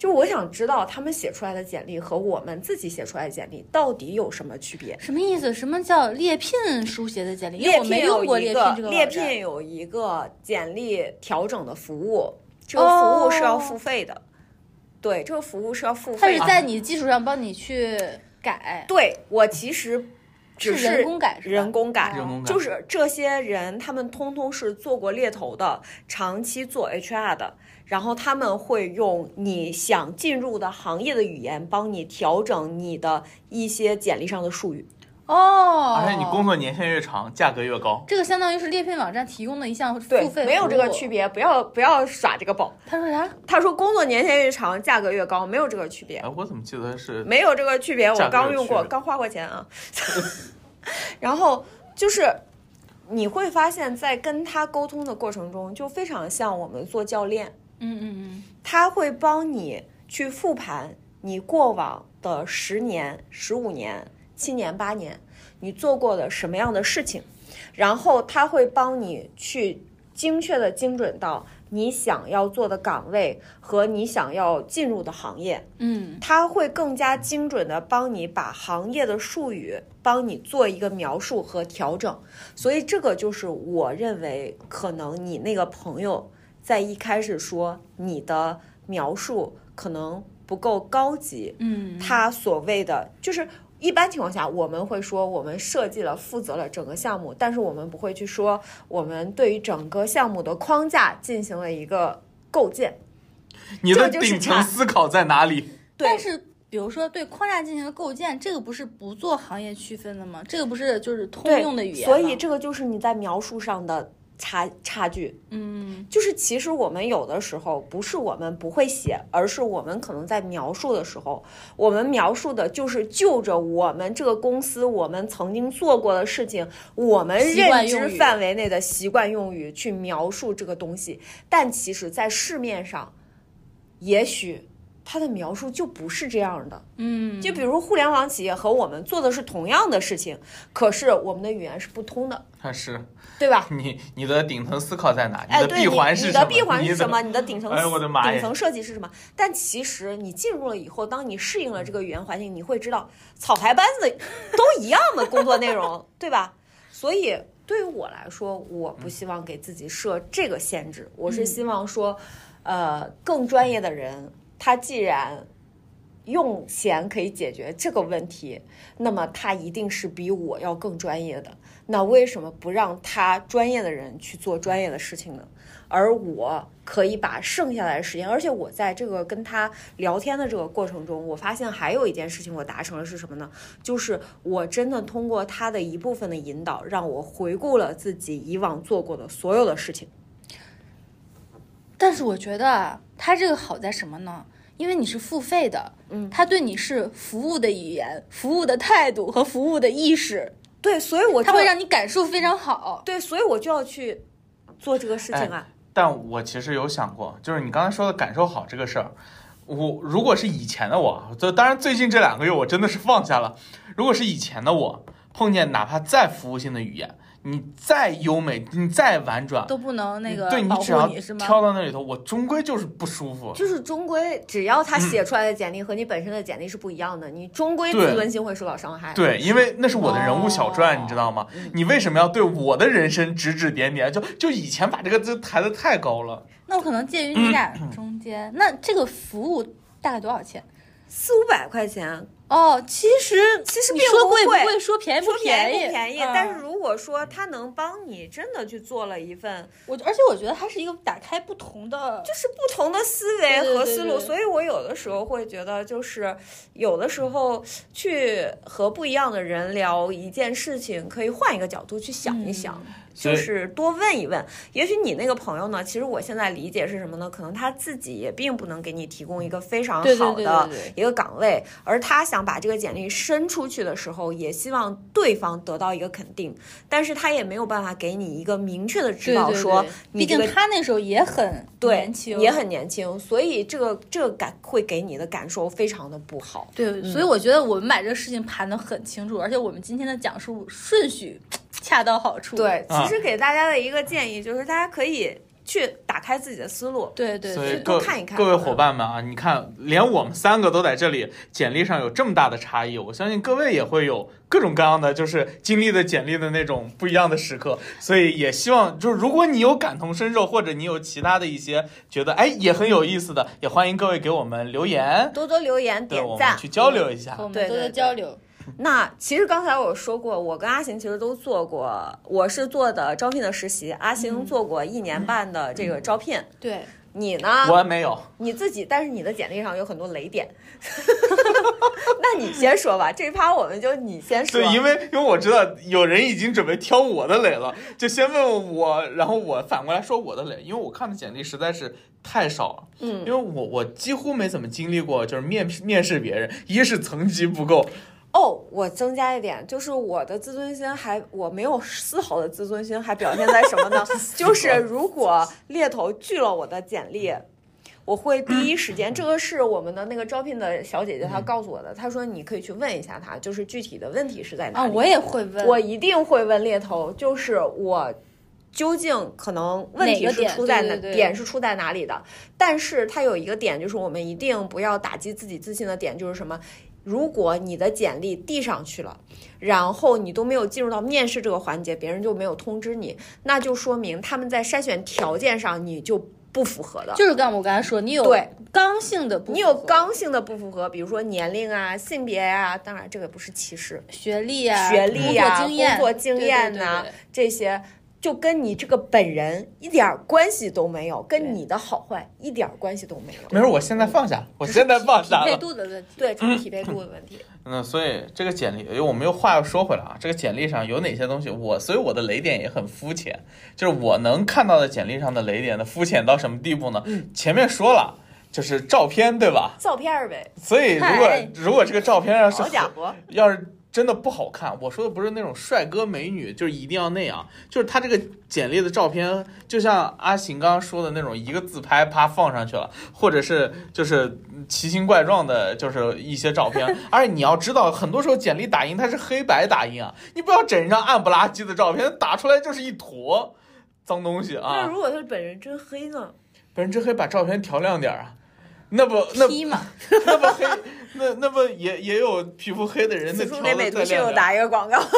就我想知道他们写出来的简历和我们自己写出来的简历到底有什么区别。什么意思？什么叫猎聘书写的简历？因为猎聘有用过猎一个聘个猎聘有一个简历调整的服务，这个服务是要付费的。对，这个服务是要付费的。是在你基础上帮你去改，对我其实只是人工改人工改，人工改就是这些人，他们通通是做过猎头的，长期做 HR 的，然后他们会用你想进入的行业的语言，帮你调整你的一些简历上的术语。哦，而且你工作年限越长，价格越高。这个相当于是猎聘网站提供的一项付费，没有这个区。别，不要不要耍这个宝。他说啥？他说工作年限越长，价格越高，没有这个区别哎，。我怎么记得是？没有这个区别，我刚用过，刚花过钱啊。然后就是你会发现在跟他沟通的过程中，就非常像我们做教练，嗯嗯嗯。他会帮你去复盘你过往的十年、十五年、七年、八年你做过的什么样的事情，然后他会帮你去精确的精准到你想要做的岗位和你想要进入的行业。嗯。它会更加精准的帮你把行业的术语帮你做一个描述和调整，所以这个就是我认为可能你那个朋友在一开始说你的描述可能不够高级，嗯，他所谓的就是。一般情况下，我们会说我们设计了、负责了整个项目，但是我们不会去说我们对于整个项目的框架进行了一个构建。你的这就是顶层思考在哪里？对但是比如说对框架进行了构建，这个不是不做行业区分的吗？这个不是就是通用的语言所以这个就是你在描述上的差差距。嗯就是其实我们有的时候不是我们不会写，而是我们可能在描述的时候，我们描述的就是就着我们这个公司我们曾经做过的事情，我们认知范围内的习惯用语去描述这个东西，但其实在市面上，也许它的描述就不是这样的。嗯，就比如互联网企业和我们做的是同样的事情，可是我们的语言是不通的，它是对吧？你你的顶层思考在哪？哎，的闭对你环是什么？你的闭环是什么？你的顶层哎我的妈呀顶层设计是什么？但其实你进入了以后，当你适应了这个语言环境，你会知道草台班子 都一样的工作内容，对吧？所以对于我来说，我不希望给自己设这个限制，我是希望说，呃，更专业的人，他既然用钱可以解决这个问题，那么他一定是比我要更专业的。那为什么不让他专业的人去做专业的事情呢？而我可以把剩下来的时间，而且我在这个跟他聊天的这个过程中，我发现还有一件事情我达成了是什么呢？就是我真的通过他的一部分的引导，让我回顾了自己以往做过的所有的事情。但是我觉得啊，它这个好在什么呢？因为你是付费的，嗯他对你是服务的语言、服务的态度和服务的意识，对，所以我就它会让你感受非常好。对，所以我就要去做这个事情啊。但我其实有想过，就是你刚才说的感受好这个事儿，我如果是以前的我，就当然最近这两个月我真的是放下了。如果是以前的我，碰见哪怕再服务性的语言，你再优美，你再婉转，都不能那个对你只要？挑到那里头，我终归就是不舒服。就是终归，只要他嗯写出来的简历和你本身的简历是不一样的，你终归对自尊心会受到伤害。对，因为那是我的人物小传，哦你知道吗？你为什么要对我的人生指指点点？就就以前把这个字抬得太高了。那我可能介于你俩中间。那这个服务大概多少钱？四五百块钱哦，其实其实说贵不贵贵，说便宜说便宜不便宜，嗯但是如果说他能帮你真的去做了一份我而且我觉得它是一个打开不同的，就是不同的思维和思路，对对所以我有的时候会觉得，就是有的时候去和不一样的人聊一件事情，可以换一个角度去想一想。就是多问一问，也许你那个朋友呢，其实我现在理解是什么呢？可能他自己也并不能给你提供一个非常好的一个岗位，而他想把这个简历伸出去的时候，也希望对方得到一个肯定，但是他也没有办法给你一个明确的指导说对毕竟你这个他那时候也很对年轻，也很年轻，所以这个这个感会给你的感受非常的不好。对，所以我觉得我们把这个事情盘得很清楚，而且我们今天的讲述顺序 恰到好处。对，啊其实给大家的一个建议就是，大家可以去打开自己的思路。对对多看一看各位伙伴们啊，你看，连我们三个都在这里，简历上有这么大的差异，我相信各位也会有各种各样的，就是经历的简历的那种不一样的时刻。所以也希望，就是如果你有感同身受，或者你有其他的一些觉得哎也很有意思的，也欢迎各位给我们留言，多多留言点赞我们去交流一下和。我们多多交流。那其实刚才我说过，我跟阿行其实都做过，我是做的招聘的实习，阿行做过一年半的这个招聘。对，你呢？我没有，你自己，但是你的简历上有很多雷点。那你先说吧，这一趴我们就你先说。对，因为因为我知道有人已经准备挑我的雷了，就先问问我，然后我反过来说我的雷，因为我看的简历实在是太少了。嗯因为我我几乎没怎么经历过，就是面面试别人，一是层级不够，哦，我增加一点，就是我的自尊心还我没有丝毫的自尊心，还表现在什么呢？就是如果猎头拒了我的简历。我会第一时间，这个是我们的那个招聘的小姐姐她告诉我的，她说你可以去问一下她，就是具体的问题是在哪啊，里。我也会问，我一定会问猎头，就是我究竟可能问题是出在哪点是出在哪里的？但是它有一个点，就是我们一定不要打击自己自信的点，就是什么？如果你的简历递上去了，然后你都没有进入到面试这个环节，别人就没有通知你，那就说明他们在筛选条件上你就不符合的。就是刚我刚才说，你有对。刚性的你有刚性的不符合，比如说年龄啊、性别啊，当然这个不是歧视，学历呀、学历呀、工作经验、工作经验呐、这些，就跟你这个本人一点儿关系都没有，跟你的好坏一点儿关系都没有。没事，我现在放下，我现在放下匹配。度的问题。对，这是匹配度的问题。嗯，所以这个简历，因为我们又话又说回来啊，这个简历上有哪些东西，我所以我的雷点也很肤浅，就是我能看到的简历上的雷点的肤浅到什么地步呢？前面说了，就是照片，对吧？照片呗，所以如果如果这个照片要是好家伙，要是真的不好看，我说的不是那种帅哥美女，就是一定要那样，就是他这个简历的照片，就像阿行刚刚说的那种，一个自拍啪放上去了，或者是就是奇形怪状的，就是一些照片。而且你要知道，很多时候简历打印它是黑白打印啊，你不要整一张暗不拉几的照片，打出来就是一坨脏东西啊那啊。如果他本人真黑呢？本人真黑，把照片调亮点儿啊。那不那嘛，那不黑，那那不也也有皮肤黑的人，那此处调的给美图秀再亮点儿。秀打一个广告。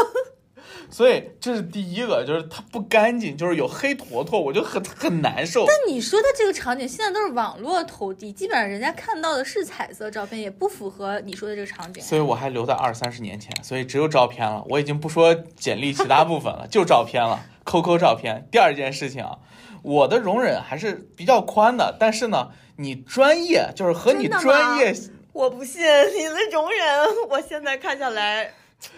所以这是第一个，就是它不干净，就是有黑坨坨，我就很很难受。但你说的这个场景现在都是网络投递，基本上人家看到的是彩色照片，也不符合你说的这个场景。所以我还留在二三十年前，所以只有照片了。我已经不说简历其他部分了，就照片了，QQ 照片。第二件事情啊，我的容忍还是比较宽的，但是呢，你专业就是和你专业我不信你的容忍，我现在看下来，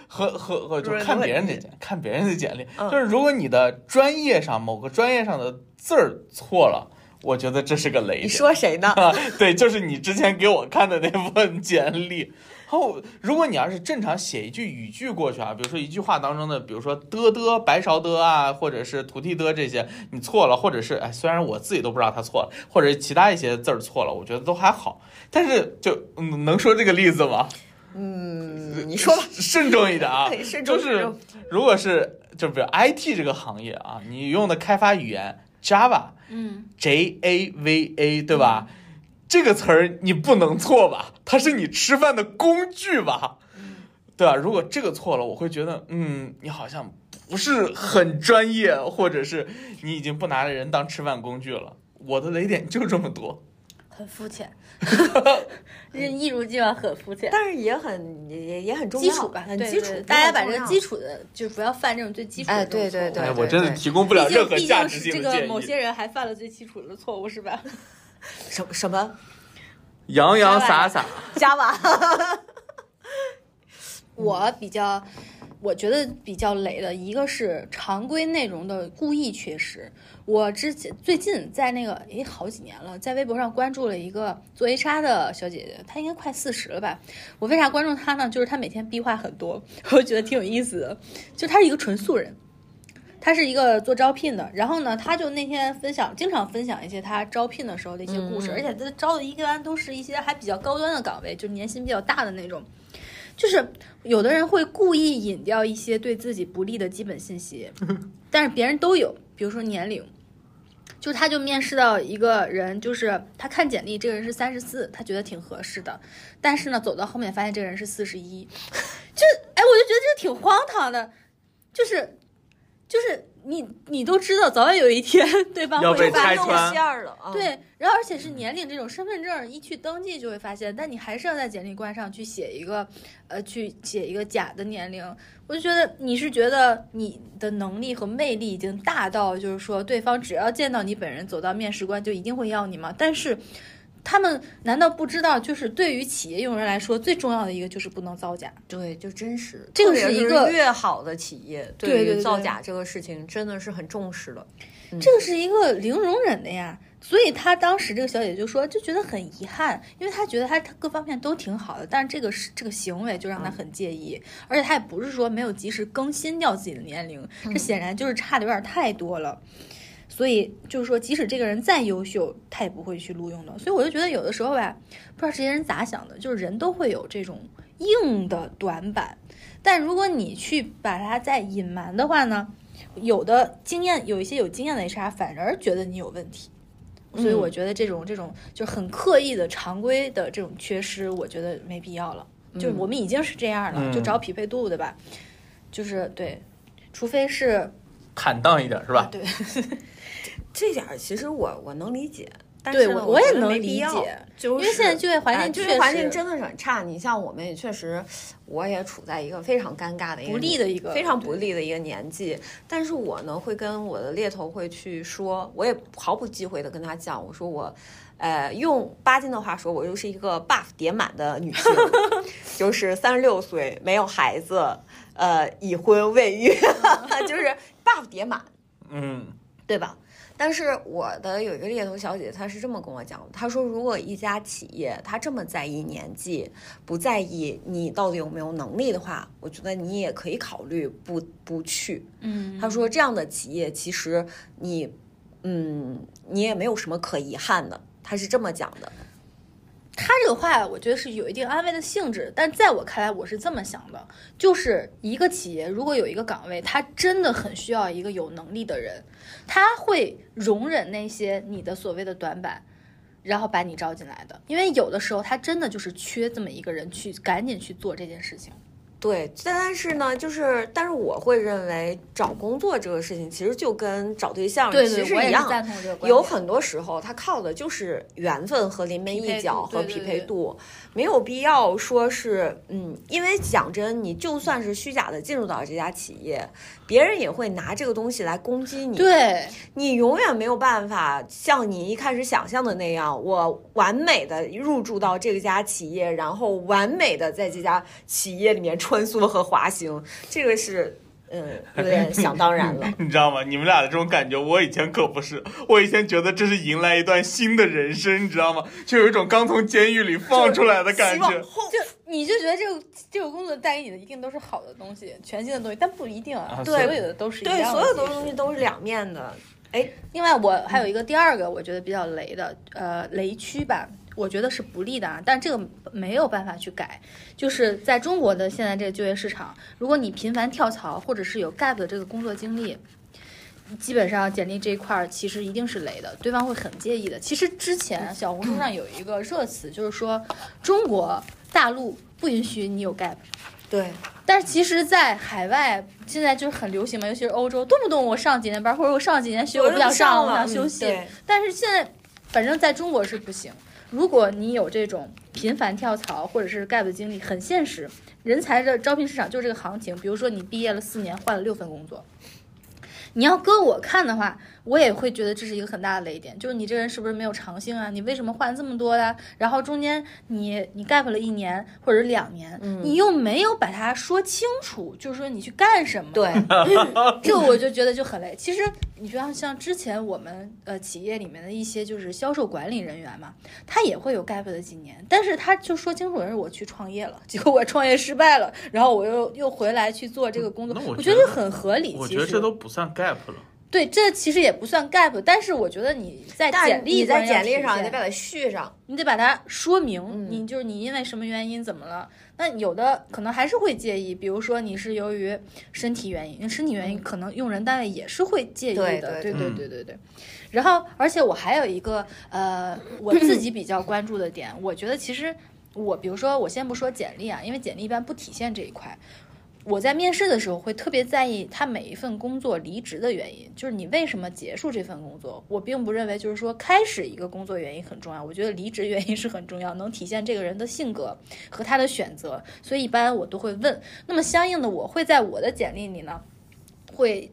和和和就看别人的简，看别人的简历，嗯就是如果你的专业上某个专业上的字儿错了，我觉得这是个雷你。说谁呢？啊，对，就是你之前给我看的那份简历。然后，如果你要是正常写一句语句过去啊，比如说一句话当中的，比如说的的、白勺的啊，或者是土地的这些，你错了，或者是哎，虽然我自己都不知道他错了，或者其他一些字儿错了，我觉得都还好。但是就嗯，能说这个例子吗？嗯，你说吧。慎重一点啊对，慎重就是如果是就比如 IT 这个行业啊，你用的开发语言 Java，嗯，J A V A，对吧？这个词儿你不能错吧？它是你吃饭的工具吧？对吧？如果这个错了，我会觉得，嗯，你好像不是很专业，或者是你已经不拿人当吃饭工具了。我的雷点就这么多。很肤浅，这 一如既往很肤浅。但是也很也也很重要，基础吧，很基础，大家把这个基础。的，就不要犯这种最基础的错误对对对哎，我真的提供不了任何价值性是这个的建议。某些人还犯了最基础的错误，是吧？什什么洋洋洒洒，加瓦？我比较，我觉得比较雷的一个是常规内容的故意缺失。我之前最近在那个诶好几年了，在微博上关注了一个做 HR 的小姐姐，她应该快四十了吧。我为啥关注她呢？就是她每天逼话很多，我觉得挺有意思的。就她是一个纯素人。她是一个做招聘的，然后呢，他就那天分享，经常分享一些他招聘的时候的一些故事，嗯而且他招的一般都是一些还比较高端的岗位，就年薪比较大的那种。就是有的人会故意隐掉一些对自己不利的基本信息，但是别人都有，比如说年龄，就他就面试到一个人，就是他看简历，这个人是三十四，他觉得挺合适的，但是呢，走到后面发现这个人是四十一，就哎，我就觉得这挺荒唐的，就是就是你你都知道，早晚有一天对方要被会发现拆穿线儿了啊！对，然后而且是年龄这种身份证一去登记就会发现，但你还是要在简历官上去写一个，呃，去写一个假的年龄。我就觉得你是觉得你的能力和魅力已经大到，就是说对方只要见到你本人走到面试官就一定会要你吗？但是他们难道不知道，就是对于企业用人来说，最重要的一个就是不能造假。对，就真实。这个是一个越好的企业，对造假这个事情真的是很重视的。这个是一个零容忍的呀。所以他当时这个小姐姐就说，就觉得很遗憾，因为她觉得她她各方面都挺好的，但是这个是这个行为就让她很介意，而且她也不是说没有及时更新掉自己的年龄，这显然就是差的有点太多了。所以就是说，即使这个人再优秀，他也不会去录用的。所以我就觉得有的时候吧，不知道这些人咋想的，就是人都会有这种硬的短板，但如果你去把它再隐瞒的话呢，有的经验有一些有经验的 HR 反而觉得你有问题。所以我觉得这种这种就很刻意的常规的这种缺失，我觉得没必要了。就我们已经是这样了，嗯就找匹配度，对吧？就是对，除非是坦荡一点是吧？对这点儿其实我我能理解，但对，我我也能理解，就是因为现在就业环哎境确实就业环境真的是很差。你像我们也确实，我也处在一个非常尴尬的一个不利的一个非常不利的一个年纪。但是我呢，会跟我的猎头会去说，我也毫不忌讳的跟他讲，我说我。呃，用巴金的话说，我就是一个 buff 叠满的女性，就是三十六岁，没有孩子，呃，已婚未育，就是 buff 叠满。嗯，对吧？但是我的有一个猎头小姐，她是这么跟我讲的，她说如果一家企业她这么在意年纪，不在意你到底有没有能力的话，我觉得你也可以考虑不不去。嗯，她说这样的企业其实你，嗯，你也没有什么可遗憾的。她是这么讲的。他这个话，我觉得是有一定安慰的性质，但在我看来，我是这么想的，就是一个企业如果有一个岗位，他真的很需要一个有能力的人，他会容忍那些你的所谓的短板，然后把你招进来的，因为有的时候他真的就是缺这么一个人去赶紧去做这件事情。对，但是呢，就是，但是我会认为找工作这个事情，其实就跟找对象其实一样。有很多时候，它靠的就是缘分和临门一脚和匹配度，没有必要说是嗯，因为讲真，你就算是虚假的进入到这家企业，别人也会拿这个东西来攻击你。对，你永远没有办法像你一开始想象的那样，我完美的入驻到这家企业，然后完美的在这家企业里面穿梭和滑行，这个是嗯 有点想当然了。你知道吗？你们俩的这种感觉，我以前可不是。我以前觉得这是迎来一段新的人生，你知道吗？就有一种刚从监狱里放出来的感觉。就你就觉得这个这个工作带给你的一定都是好的东西，全新的东西，但不一定啊，对所对有的都是一对样的。所有的东西都是两面的。哎，另外，我还有一个第二个，我觉得比较雷的，呃，雷区吧，我觉得是不利的啊，但这个没有办法去改。就是在中国的现在这个就业市场，如果你频繁跳槽，或者是有 gap 的这个工作经历，基本上简历这一块儿其实一定是雷的，对方会很介意的。其实之前小红书上有一个热词，就是说中国大陆不允许你有 gap。对，但是其实，在海外现在就是很流行嘛，尤其是欧洲，动不动我上几年班，或者我上几年学，我不想上，我了，想休息。嗯但是现在，反正在中国是不行。如果你有这种频繁跳槽或者是 gap 的经历，很现实，人才的招聘市场就是这个行情。比如说你毕业了四年，换了六份工作，你要搁我看的话，我也会觉得这是一个很大的雷点，就是你这人是不是没有长性啊？你为什么换这么多呀？然后中间你你 gap 了一年或者两年，你又没有把它说清楚，就是说你去干什么？对，这我就觉得就很累。其实你就像像之前我们呃企业里面的一些就是销售管理人员嘛，他也会有 gap 的几年，但是他就说清楚的是我去创业了，结果我创业失败了，然后我又又回来去做这个工作，我觉得很合理。我觉得这都不算 gap 了。对，这其实也不算 gap，但是我觉得你在简历你在简历上你得把它续上。你得把它说明，嗯你就是你因为什么原因怎么了？那有的可能还是会介意，比如说你是由于身体原因，身体原因可能用人单位也是会介意的，对对对对对。然后，而且我还有一个呃，我自己比较关注的点，我觉得其实我比如说我先不说简历啊，因为简历一般不体现这一块。我在面试的时候会特别在意他每一份工作离职的原因，就是你为什么结束这份工作。我并不认为就是说开始一个工作原因很重要，我觉得离职原因是很重要，能体现这个人的性格和他的选择，所以一般我都会问。那么相应的，我会在我的简历里呢，会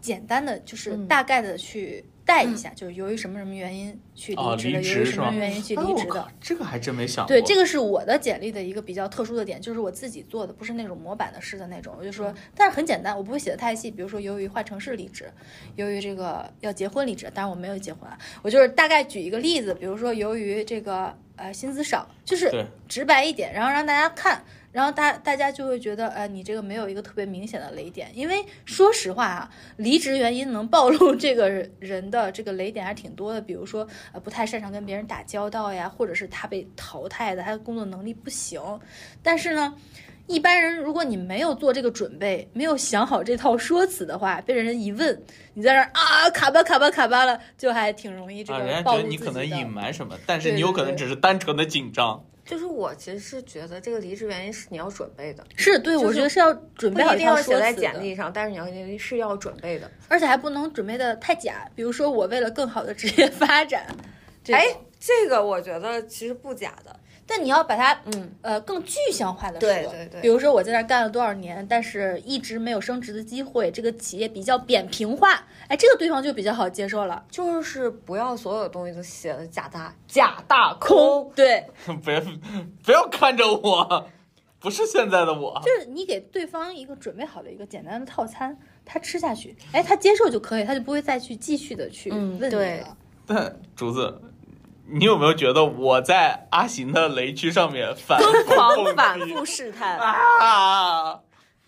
简单的就是嗯大概的去带一下，就是由于什么什么原因去哦离职的，离由于什么职是吧原因去哎离职的。这个还真没想过。对，这个是我的简历的一个比较特殊的点，就是我自己做的，不是那种模板的式的那种。我就说，但是很简单，我不会写的太细。比如说，由于换城市离职，由于这个要结婚离职，当然我没有结婚啊，我就是大概举一个例子，比如说由于这个呃薪资少，就是直白一点，然后让大家看。然后大大家就会觉得，呃，你这个没有一个特别明显的雷点，因为说实话啊，离职原因能暴露 这个人的这个雷点还挺多的，比如说，呃，不太擅长跟别人打交道呀，或者是他被淘汰的，他的工作能力不行。但是呢，一般人如果你没有做这个准备，没有想好这套说辞的话，被人一问，你在那儿啊卡巴卡巴卡巴了，就还挺容易这啊，人家个暴露觉得你可能隐瞒什么，但是你有可能只是单纯的紧张。就是我其实是觉得这个离职原因是你要准备的，是对，就是我觉得是要准备好一定要写在简历上，但是你要是要准备的。而且还不能准备的太假。比如说，我为了更好的职业发展，哎，这个我觉得其实不假的。但你要把它嗯，呃更具象化的说。对对对比如说我在那儿干了多少年，但是一直没有升职的机会，这个企业比较扁平化，哎，这个对方就比较好接受了。就是不要所有东西都写的假大假大空。对，别不要看着我，不是现在的我。就是你给对方一个准备好的一个简单的套餐，他吃下去，哎，他接受就可以，他就不会再去继续的去问你嗯对了。但竹子，你有没有觉得我在阿行的雷区上面反疯复狂反复试探，啊？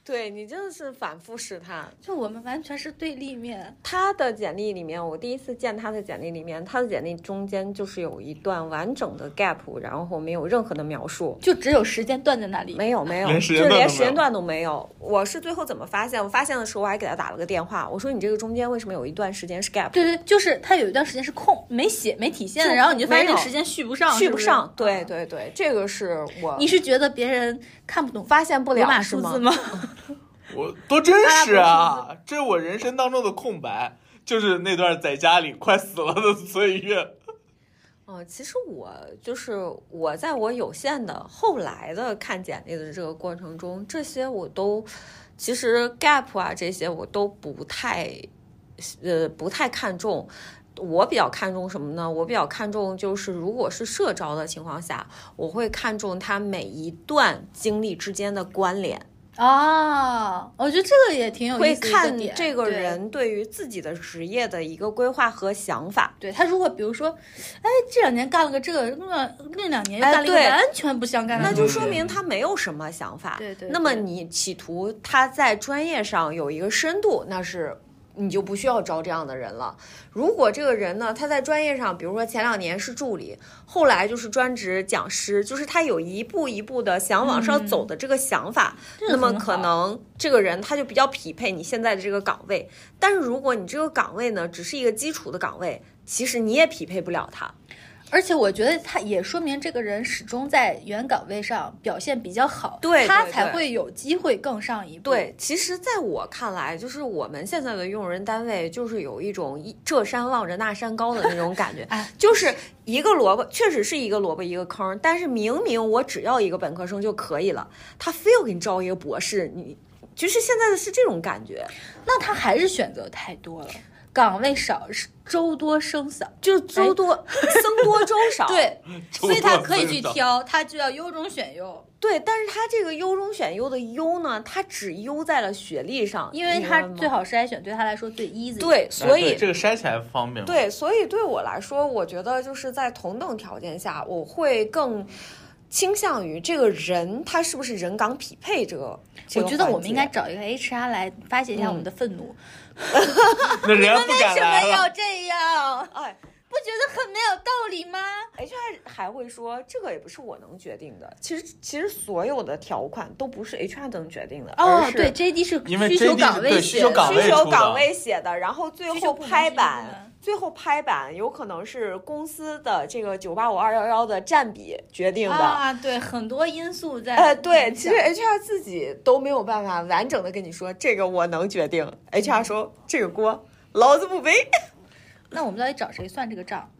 对你真的是反复试探。就我们完全是对立面。他的简历里面，我第一次见他的简历里面，他的简历中间就是有一段完整的 gap，然后没有任何的描述。就只有时间段在那里，没有没有，连时就是连间段都没有时间段都没有。我是最后怎么发现？我发现的时候，我还给他打了个电话，我说你这个中间为什么有一段时间是 gap？对对，就是他有一段时间是空，没写没体现，然后你就发现时间续不上，续不上。对，对对，这个是我你是觉得别人看不懂发现不了是吗数字？吗？我多真实啊！这是我人生当中的空白，就是那段在家里快死了的岁月。哦，其实我就是我在我有限的后来的看简历的这个过程中，这些我都其实 gap 啊这些我都不太呃不太看重。我比较看重什么呢？我比较看重就是，如果是社招的情况下，我会看重他每一段经历之间的关联。啊，我觉得这个也挺有意会思的一看点这个人对于自己的职业的一个规划和想法。对他如果比如说，哎，这两年干了个这个，那那两年又哎干了一个完全不相干的那，就说明他没有什么想法。对对那么你企图他在专业上有一个深度，那是你就不需要招这样的人了。如果这个人呢，他在专业上，比如说前两年是助理，后来就是专职讲师，就是他有一步一步的想往上走的这个想法，那么可能这个人他就比较匹配你现在的这个岗位。但是如果你这个岗位呢，只是一个基础的岗位，其实你也匹配不了他。而且我觉得他也说明这个人始终在原岗位上表现比较好，对他才会有机会更上一步。对，其实在我看来，就是我们现在的用人单位，就是有一种一这山望着那山高的那种感觉。哎，就是一个萝卜，确实是一个萝卜一个坑，但是明明我只要一个本科生就可以了，他非要给你招一个博士，你就是现在的是这种感觉，那他还是选择太多了，岗位少，周多生少。就是周多、僧多粥少，对，所以他可以去挑，他就要优中选优，对，但是他这个优中选优的优呢，他只优在了学历上，因为他最好筛选，对他来说最 easy。，对，哎所以对这个筛起来方便嘛。对，所以对我来说，我觉得就是在同等条件下，我会更倾向于这个人他是不是人岗匹配这个。这个我觉得我们应该找一个 HR 来发泄一下我们的愤怒。那人家不为什么。要这样？哎不觉得很没有道理吗？，HR 还会说这个也不是我能决定的。其实其实所有的条款都不是 HR 能决定的，哦对，JD 是因为需求岗位对需求写的岗位需求岗位写的，然后最后拍板，最后拍板有可能是公司的这个九八五二幺幺的占比决定的。啊，对，很多因素在。呃，对，其实 HR 自己都没有办法完整的跟你说这个我能决定，HR 说这个锅老子不背。那我们到底找谁算这个账？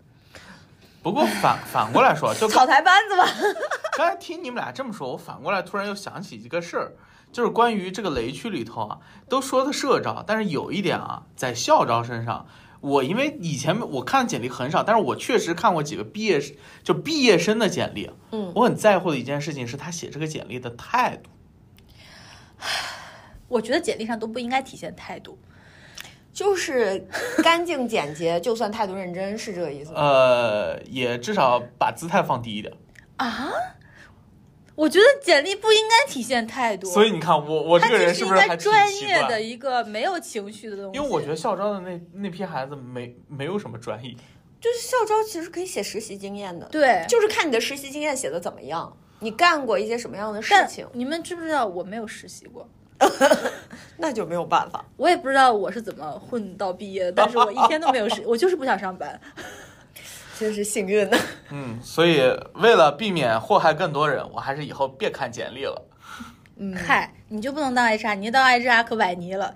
不过反反过来说，就草台班子吧。刚才听你们俩这么说，我反过来突然又想起一个事儿，就是关于这个雷区里头啊，都说的社招，但是有一点啊，在校招身上，我因为以前我看简历很少，但是我确实看过几个毕业就毕业生的简历，嗯我很在乎的一件事情是他写这个简历的态度。我觉得简历上都不应该体现态度。就是干净简洁，就算态度认真，是这个意思吗？呃，也至少把姿态放低一点。啊？我觉得简历不应该体现态度，所以你看，我我这个人是不是还专业的？一个没有情绪的东西。因为我觉得校招的那那批孩子没没有什么专业，就是校招其实可以写实习经验的，对，就是看你的实习经验写的怎么样，你干过一些什么样的事情，你们知不知道我没有实习过？那就没有办法。我也不知道我是怎么混到毕业的，但是我一天都没有时，我就是不想上班。真是幸运的。嗯，所以为了避免祸害更多人，我还是以后别看简历了。嗯，嗨，你就不能当 HR，你一当 HR 可崴泥了。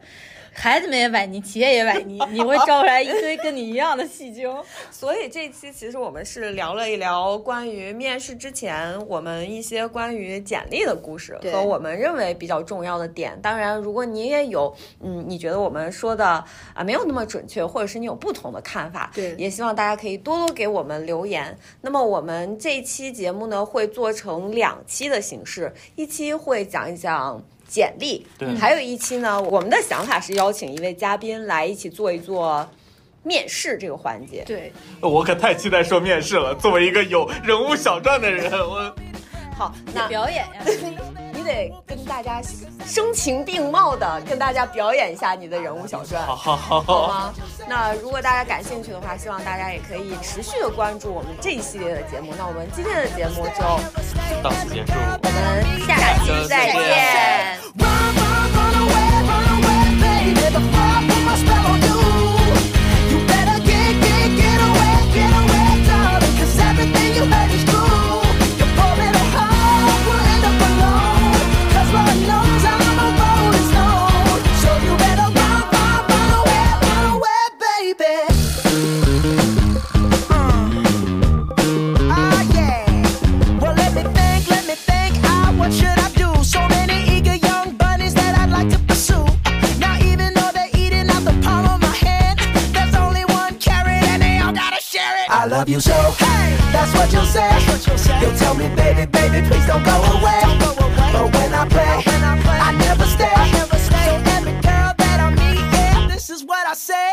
孩子们也崴泥，企业也崴泥，你会招出来一堆跟你一样的戏精。所以这期其实我们是聊了一聊关于面试之前我们一些关于简历的故事和我们认为比较重要的点。当然，如果你也有嗯，你觉得我们说的啊没有那么准确，或者是你有不同的看法，对也希望大家可以多多给我们留言。那么我们这期节目呢会做成两期的形式，一期会讲一讲。简历，对还有一期呢，我们的想法是邀请一位嘉宾来一起做一做面试这个环节。对，我可太期待说面试了。作为一个有人物小传的人，我好，得那表演呀。你得跟大家声情并茂的跟大家表演一下你的人物小传，好好好好，吗？那如果大家感兴趣的话，希望大家也可以持续的关注我们这一系列的节目。那我们今天的节目就到此结束。我们下期再再见。love you so. Hey, that's what you'll say. you will tell me, baby, baby, please don't go away. Don't go away. But when I play, when I, play I, never stay. I never stay. So every girl that I meet, yeah, this is what I say.